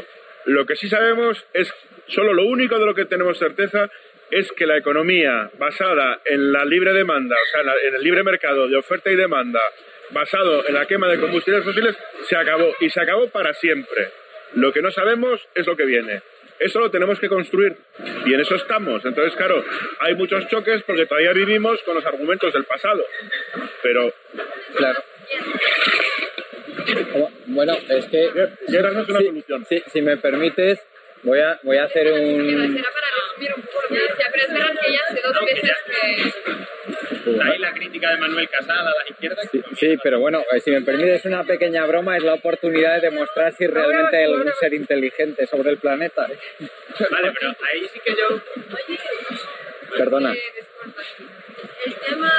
Lo que sí sabemos es, solo lo único de lo que tenemos certeza es que la economía basada en la libre demanda, o sea, en el libre mercado de oferta y demanda, basado en la quema de combustibles fósiles, se acabó y se acabó para siempre. Lo que no sabemos es lo que viene. Eso lo tenemos que construir y en eso estamos. Entonces, claro, hay muchos choques porque todavía vivimos con los argumentos del pasado. Pero. Claro. Bueno, es que. una solución. si me permites, Voy a, voy a hacer un... Será para resumir un poco lo que decía, pero es verdad que... Ahí la crítica de Manuel Casada a la izquierda. Sí, sí, pero bueno, eh, si me permites una pequeña broma, es la oportunidad de demostrar si realmente hay algún ser inteligente sobre el planeta. Vale, pero ahí sí que yo... Perdona. El tema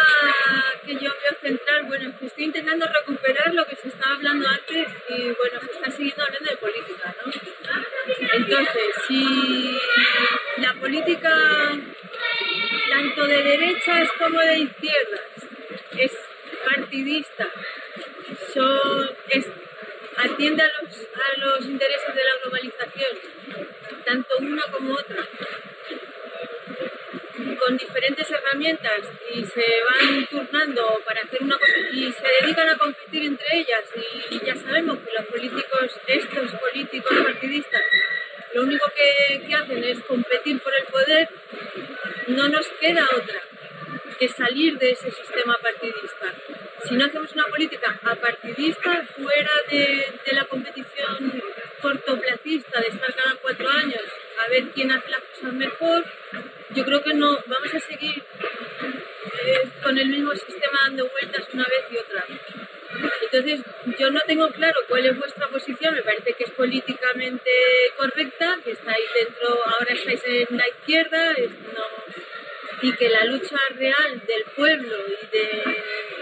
que yo veo central, bueno, que estoy intentando recuperar lo que se estaba hablando antes y bueno, se está siguiendo hablando de política, ¿no? Entonces, si la política tanto de derechas como de izquierdas es partidista, son, atiende a los, a los intereses de la globalización, tanto una como otra, con diferentes herramientas y se van turnando para hacer una cosa y se dedican a competir entre ellas y ya sabemos que los políticos, estos políticos partidistas, lo único que, que hacen es competir por el poder, no nos queda otra que salir de ese sistema partidista. Si no hacemos una política apartidista, fuera de, la competición cortoplacista de estar cada cuatro años a ver quién hace las cosas mejor, yo creo que no vamos a seguir eh, con el mismo sistema dando vueltas una vez y otra. Entonces, yo no tengo claro cuál es vuestra posición, me parece que es políticamente correcta, que estáis dentro, ahora estáis en la izquierda, y que la lucha real del pueblo y de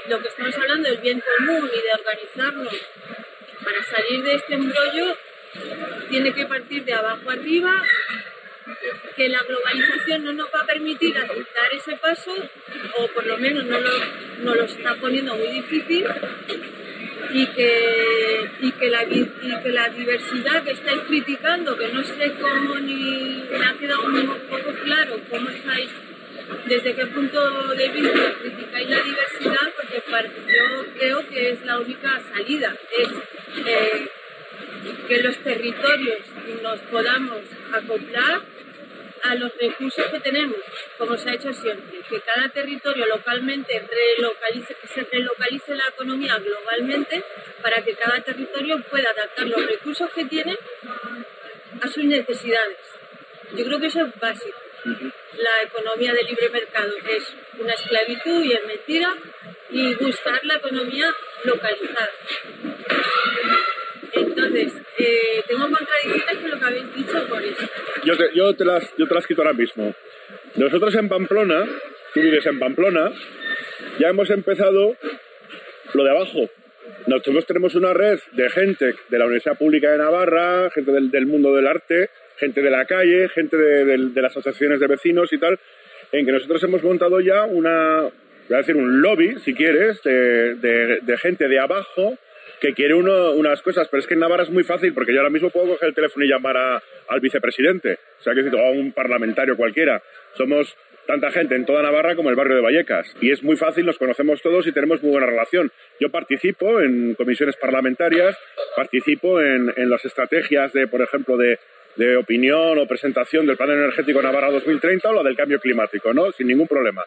lo que estamos hablando, del bien común y de organizarnos para salir de este embrollo tiene que partir de abajo arriba, que la globalización no nos va a permitir dar ese paso, o por lo menos no lo, no lo está poniendo muy difícil, y que, y que, la, y que la diversidad que estáis criticando, que no sé cómo ni me ha quedado un poco claro cómo estáis, desde qué punto de vista criticáis la diversidad, porque yo creo que es la única salida, es eh, que los territorios nos podamos acoplar a los recursos que tenemos, como se ha hecho siempre, que cada territorio localmente relocalice, que se relocalice la economía globalmente para que cada territorio pueda adaptar los recursos que tiene a sus necesidades. Yo creo que eso es básico. La economía de libre mercado es una esclavitud y es mentira y buscar la economía localizada. Entonces, eh, tengo contradicciones con lo que habéis dicho por eso. Yo te, yo, te las, yo te las quito ahora mismo. Nosotros en Pamplona, tú vives en Pamplona, ya hemos empezado lo de abajo. Nosotros tenemos una red de gente de la Universidad Pública de Navarra, gente del, del mundo del arte, gente de la calle, gente de, de, de, las asociaciones de vecinos y tal, en que nosotros hemos montado ya una, voy a decir, un lobby, si quieres, de, de gente de abajo que quiere unas cosas, pero es que en Navarra es muy fácil porque yo ahora mismo puedo coger el teléfono y llamar a, al vicepresidente, o sea, que decir, a un parlamentario cualquiera. Somos tanta gente en toda Navarra como el barrio de Vallecas y es muy fácil, nos conocemos todos y tenemos muy buena relación. Yo participo en comisiones parlamentarias, participo en, en las estrategias de, por ejemplo, de, de opinión o presentación del Plan Energético Navarra 2030 o la del cambio climático, ¿no? Sin ningún problema.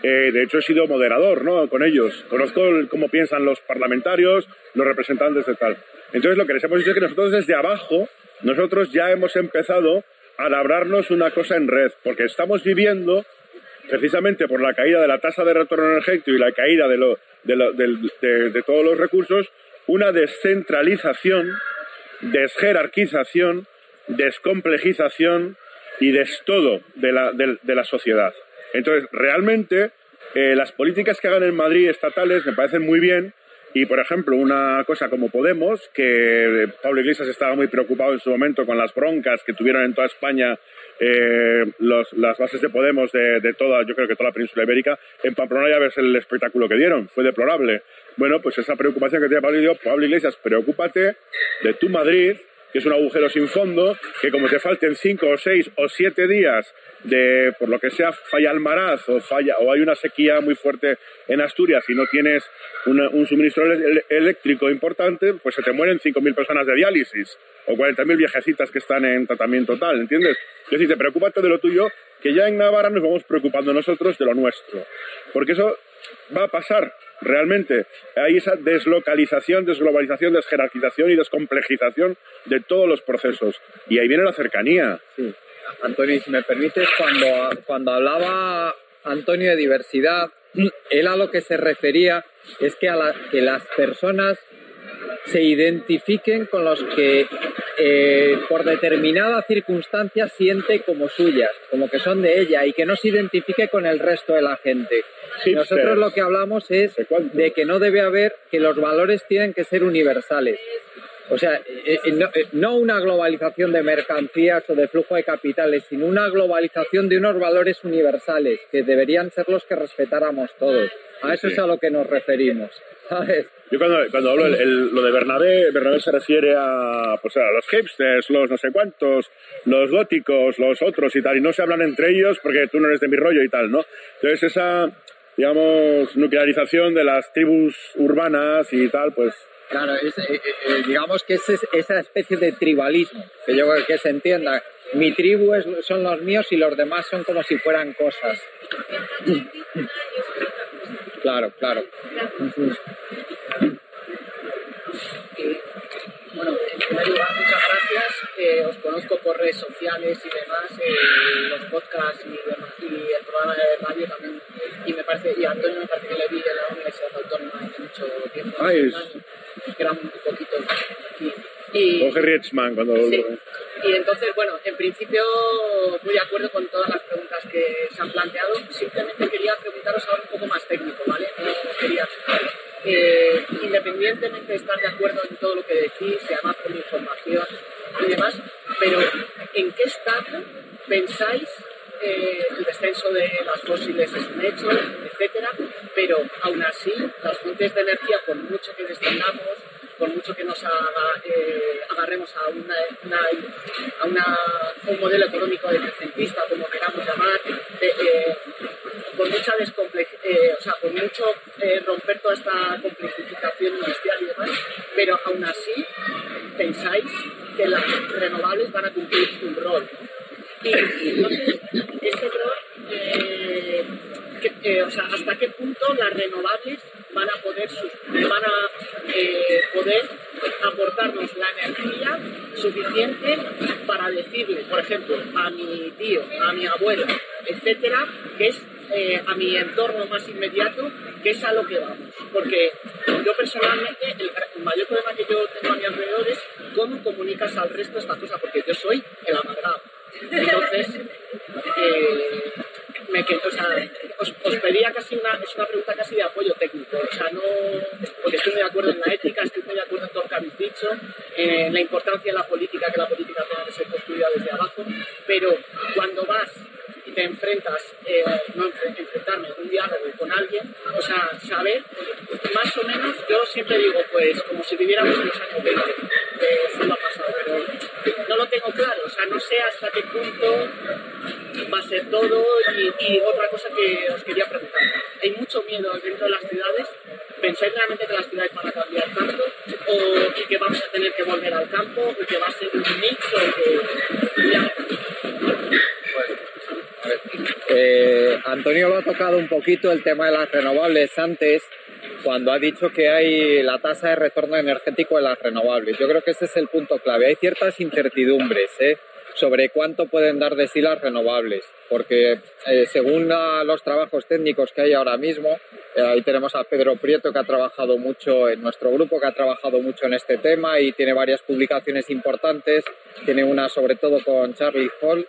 Eh, de hecho, he sido moderador ¿no? con ellos. Conozco el, cómo piensan los parlamentarios, los representantes de tal. Entonces, lo que les hemos dicho es que nosotros desde abajo, nosotros ya hemos empezado a labrarnos una cosa en red, porque estamos viviendo, precisamente por la caída de la tasa de retorno energético y la caída de, lo, de, lo, de, de todos los recursos, una descentralización, desjerarquización, descomplejización y destodo de la, de la sociedad. Entonces, realmente, eh, las políticas que hagan en Madrid estatales me parecen muy bien. Y, por ejemplo, una cosa como Podemos, que Pablo Iglesias estaba muy preocupado en su momento con las broncas que tuvieron en toda España eh, las bases de Podemos de, de, toda, yo creo que toda la península ibérica, en Pamplona ya ves el espectáculo que dieron, fue deplorable. Bueno, pues esa preocupación que tiene Pablo, Pablo Iglesias, preocúpate de tu Madrid, que es un agujero sin fondo, que como te falten cinco o seis o siete días de, por lo que sea, falla el maraz o, falla, o hay una sequía muy fuerte en Asturias y no tienes una, un suministro eléctrico importante, pues se te mueren 5.000 personas de diálisis o 40.000 viejecitas que están en tratamiento tal, ¿entiendes? Es decir, te preocúpate de lo tuyo, que ya en Navarra nos vamos preocupando nosotros de lo nuestro. Porque eso va a pasar realmente. Hay esa deslocalización, desglobalización, desjerarquización y descomplejización de todos los procesos. Y ahí viene la cercanía. Antonio, si me permites, cuando, cuando hablaba Antonio de diversidad, él a lo que se refería es que, a la, que las personas se identifiquen con los que eh, por determinada circunstancia siente como suyas, como que son de ella y que no se identifique con el resto de la gente. Nosotros lo que hablamos es de que no debe haber, que los valores tienen que ser universales. O sea, eh, eh, no, eh, no una globalización de mercancías o de flujo de capitales, sino una globalización de unos valores universales que deberían ser los que respetáramos todos. A eso Sí. es a lo que nos referimos. ¿sabes? Yo cuando, cuando hablo el, el- lo de Bernabé, Bernabé se refiere a, pues a los hipsters, los no sé cuántos, los góticos, los otros y tal, y no se hablan entre ellos porque tú no eres de mi rollo y tal, ¿no? Entonces esa, digamos, nuclearización de las tribus urbanas y tal, pues Claro, es, eh, eh, eh, digamos que es- esa especie de tribalismo, que yo creo que se entienda. Mi tribu es- son los míos y los demás son como si fueran cosas. Claro, claro. Bueno, en primer lugar, muchas gracias. Eh, os conozco por redes sociales y demás, eh, los podcasts y, demás, y el programa de radio también. Y me parece, y a Antonio me parece que le vi en la Universidad Autónoma hace mucho tiempo, hace Ay, un es- año, que era un poquito aquí. Y, Jorge Rietzmann cuando... Sí. Y entonces, bueno, en principio muy de acuerdo con todas las preguntas que se han planteado. Simplemente quería preguntaros algo un poco más técnico, ¿vale? No quería eh, independientemente de estar de acuerdo en todo lo que decís, y además con información y demás, pero ¿en qué estado pensáis eh, el descenso de las fósiles es un hecho, etcétera, pero aún así las fuentes de energía, por mucho que descendamos, por mucho que nos eh, agarremos a, un modelo económico decrecentista, como queramos llamar, eh, por mucha eh, o sea, por mucho romper toda esta complejificación industrial y demás, pero aún así pensáis que las renovables van a cumplir un rol. Y, entonces, este rol, sea, hasta qué punto las renovables van a poder, van a, eh, poder aportarnos la energía suficiente para decirle, por ejemplo, a mi tío, a mi abuela, etcétera, que es eh, a mi entorno más inmediato, que es a lo que vamos. Porque yo personalmente, el, mayor problema que yo tengo a mi alrededor es cómo comunicas al resto esta cosa, porque yo soy el amargado. Entonces, eh, me o sea, os, pedía casi una, es una pregunta casi de apoyo técnico, o sea, no, porque estoy muy de acuerdo en la ética, estoy muy de acuerdo en todo lo que habéis dicho, en la importancia de la política, que la política tenga que ser construida desde abajo, pero cuando vas y te enfrentas, eh, no enfrentarme, un diálogo con alguien, o sea, saber, más o menos, yo siempre digo, pues, como si viviéramos en los años 20, eso ha pasado, pero no lo tengo claro, o sea, no sé hasta qué punto va a ser todo y, otra cosa que os quería preguntar, hay mucho miedo dentro de las ciudades, ¿pensáis realmente que las ciudades van a cambiar tanto o y que vamos a tener que volver al campo o que va a ser un mix o que ya... Eh, Antonio lo ha tocado un poquito el tema de las renovables antes, cuando ha dicho que hay la tasa de retorno energético de las renovables. Yo creo que ese es el punto clave. Hay ciertas incertidumbres ¿eh? sobre cuánto pueden dar de sí las renovables, porque eh, según los trabajos técnicos que hay ahora mismo, ahí tenemos a Pedro Prieto que ha trabajado mucho en nuestro grupo, que ha trabajado mucho en este tema y tiene varias publicaciones importantes. Tiene una sobre todo con Charlie Hall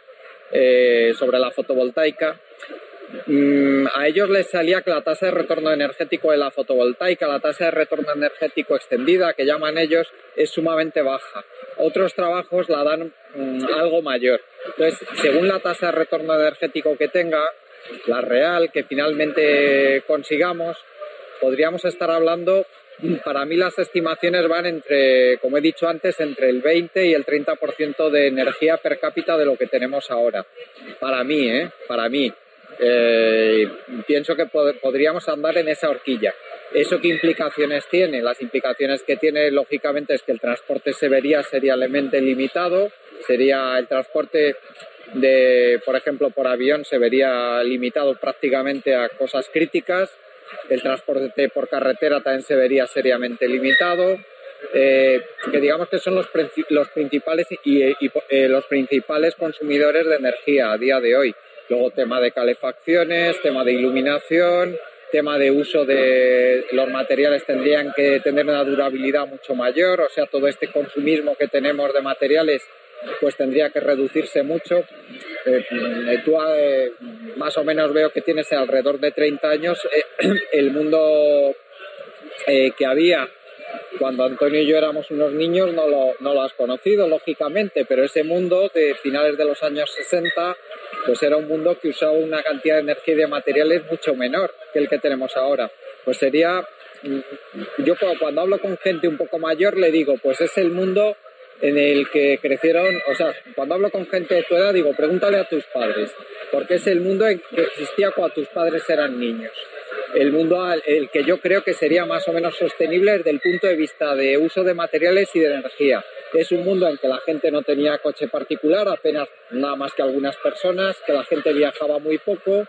eh, sobre la fotovoltaica. Mm, a ellos les salía que la tasa de retorno energético de la fotovoltaica, la tasa de retorno energético extendida, que llaman ellos, es sumamente baja. Otros trabajos la dan mm, algo mayor. Entonces, según la tasa de retorno energético que tenga, la real, que finalmente consigamos, podríamos estar hablando para mí las estimaciones van entre, como he dicho antes, entre el 20 y el 30% de energía per cápita de lo que tenemos ahora. Para mí, ¿eh? Para mí. Eh, pienso que podríamos andar en esa horquilla. ¿Eso qué implicaciones tiene? Las implicaciones que tiene, lógicamente, es que el transporte se vería seriamente limitado, sería el transporte de, por ejemplo, por avión se vería limitado prácticamente a cosas críticas, el transporte por carretera también se vería seriamente limitado. Eh, que digamos que son los, los principales y, eh, los principales consumidores de energía a día de hoy. Luego tema de calefacciones, tema de iluminación, tema de uso de los materiales tendrían que tener una durabilidad mucho mayor, o sea, todo este consumismo que tenemos de materiales pues tendría que reducirse mucho. Eh, tú eh, más o menos veo que tienes alrededor de 30 años. Eh, el mundo que había cuando Antonio y yo éramos unos niños no lo, no lo has conocido, lógicamente, pero ese mundo de finales de los años 60 pues era un mundo que usaba una cantidad de energía y de materiales mucho menor que el que tenemos ahora. Pues sería, mm, yo cuando hablo con gente un poco mayor le digo, pues es el mundo en el que crecieron, o sea, cuando hablo con gente de tu edad digo, pregúntale a tus padres, porque es el mundo que existía cuando tus padres eran niños. El mundo el que yo creo que sería más o menos sostenible desde el punto de vista de uso de materiales y de energía. Es un mundo en que la gente no tenía coche particular, apenas nada más que algunas personas, que la gente viajaba muy poco,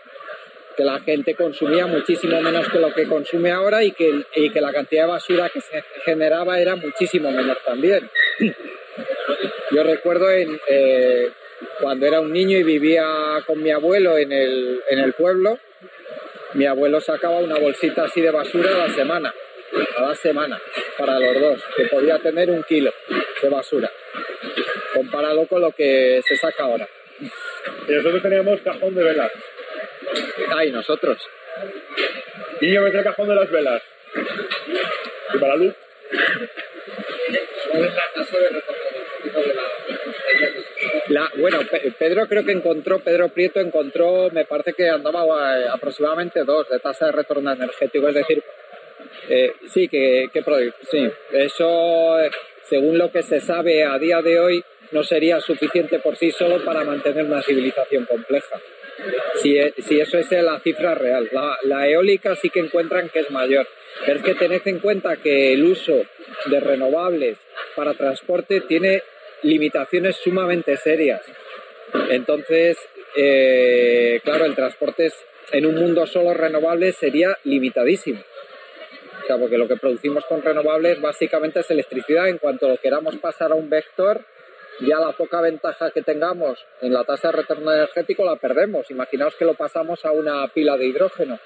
que la gente consumía muchísimo menos que lo que consume ahora y que, y que la cantidad de basura que se generaba era muchísimo menor también. Yo recuerdo en, eh, cuando era un niño y vivía con mi abuelo en el, en el pueblo, mi abuelo sacaba una bolsita así de basura a la semana, a la semana, para los dos, que podía tener un kilo de basura, comparado con lo que se saca ahora. Y nosotros teníamos cajón de velas. Ay, nosotros. Y yo metí el cajón de las velas. y para la luz. La, bueno, Pedro creo que encontró, Pedro Prieto encontró, me parece que andaba eh, aproximadamente dos de tasa de retorno energético, es decir, eh, sí, que, sí, eso, según lo que se sabe a día de hoy, no sería suficiente por sí solo para mantener una civilización compleja. Si, e, si eso es la cifra real. La, la, eólica sí que encuentran que es mayor. Pero es que tened en cuenta que el uso de renovables para transporte tiene limitaciones sumamente serias. Entonces, eh, claro, el transporte en un mundo solo renovable sería limitadísimo. O sea, porque lo que producimos con renovables básicamente es electricidad. En cuanto lo queramos pasar a un vector, ya la poca ventaja que tengamos en la tasa de retorno energético la perdemos. Imaginaos que lo pasamos a una pila de hidrógeno,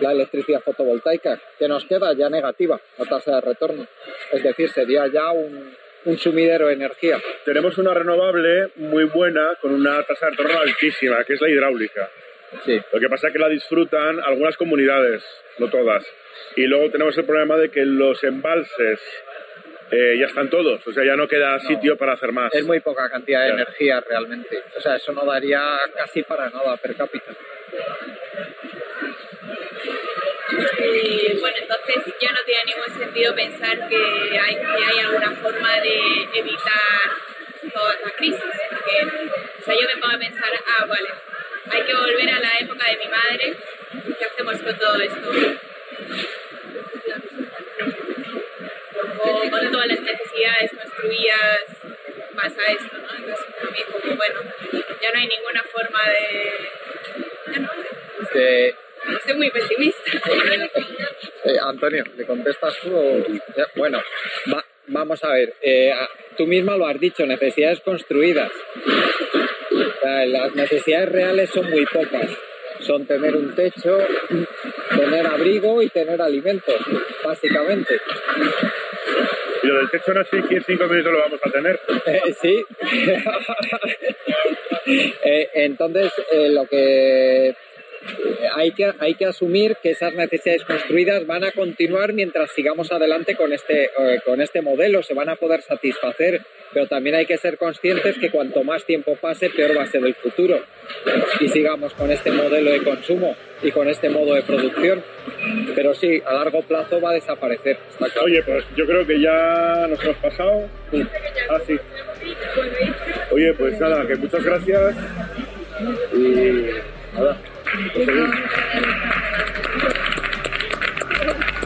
la electricidad fotovoltaica, que nos queda ya negativa la tasa de retorno. Es decir, sería ya un, un sumidero de energía. Tenemos una renovable muy buena con una tasa de retorno altísima, que es la hidráulica. Sí. Lo que pasa es que la disfrutan algunas comunidades, no todas. Y luego tenemos el problema de que los embalses eh, ya están todos, o sea, ya no queda sitio para hacer más. Es muy poca cantidad de energía realmente, o sea, eso no daría casi para nada per cápita. Y bueno, entonces ya no tiene ningún sentido pensar que hay, que hay alguna forma de evitar toda esta crisis. Porque, o sea, yo me pongo a pensar, ah, vale, hay que volver a la época de mi madre, ¿qué hacemos con todo esto? O con todas las necesidades construidas pasa esto, ¿no? Entonces, para mí, como, bueno, ya no hay ninguna forma de... Ya no, de soy muy pesimista. Eh, Antonio, ¿le contestas tú? O... Bueno, vamos a ver. Eh, tú misma lo has dicho, necesidades construidas. las necesidades reales son muy pocas. Son tener un techo, tener abrigo y tener alimentos, básicamente. Y lo del techo no sé si en cinco minutos lo vamos a tener. Eh, sí. eh, entonces, eh, lo que hay que, hay que asumir que esas necesidades construidas van a continuar mientras sigamos adelante con este, eh, con este modelo, se van a poder satisfacer, pero también hay que ser conscientes que cuanto más tiempo pase, peor va a ser el futuro. Y sigamos con este modelo de consumo y con este modo de producción. Pero sí, a largo plazo va a desaparecer. Oye, pues yo creo que ya nos hemos pasado. Ah, sí. Oye, pues nada, que muchas gracias. Y nada. Thank you.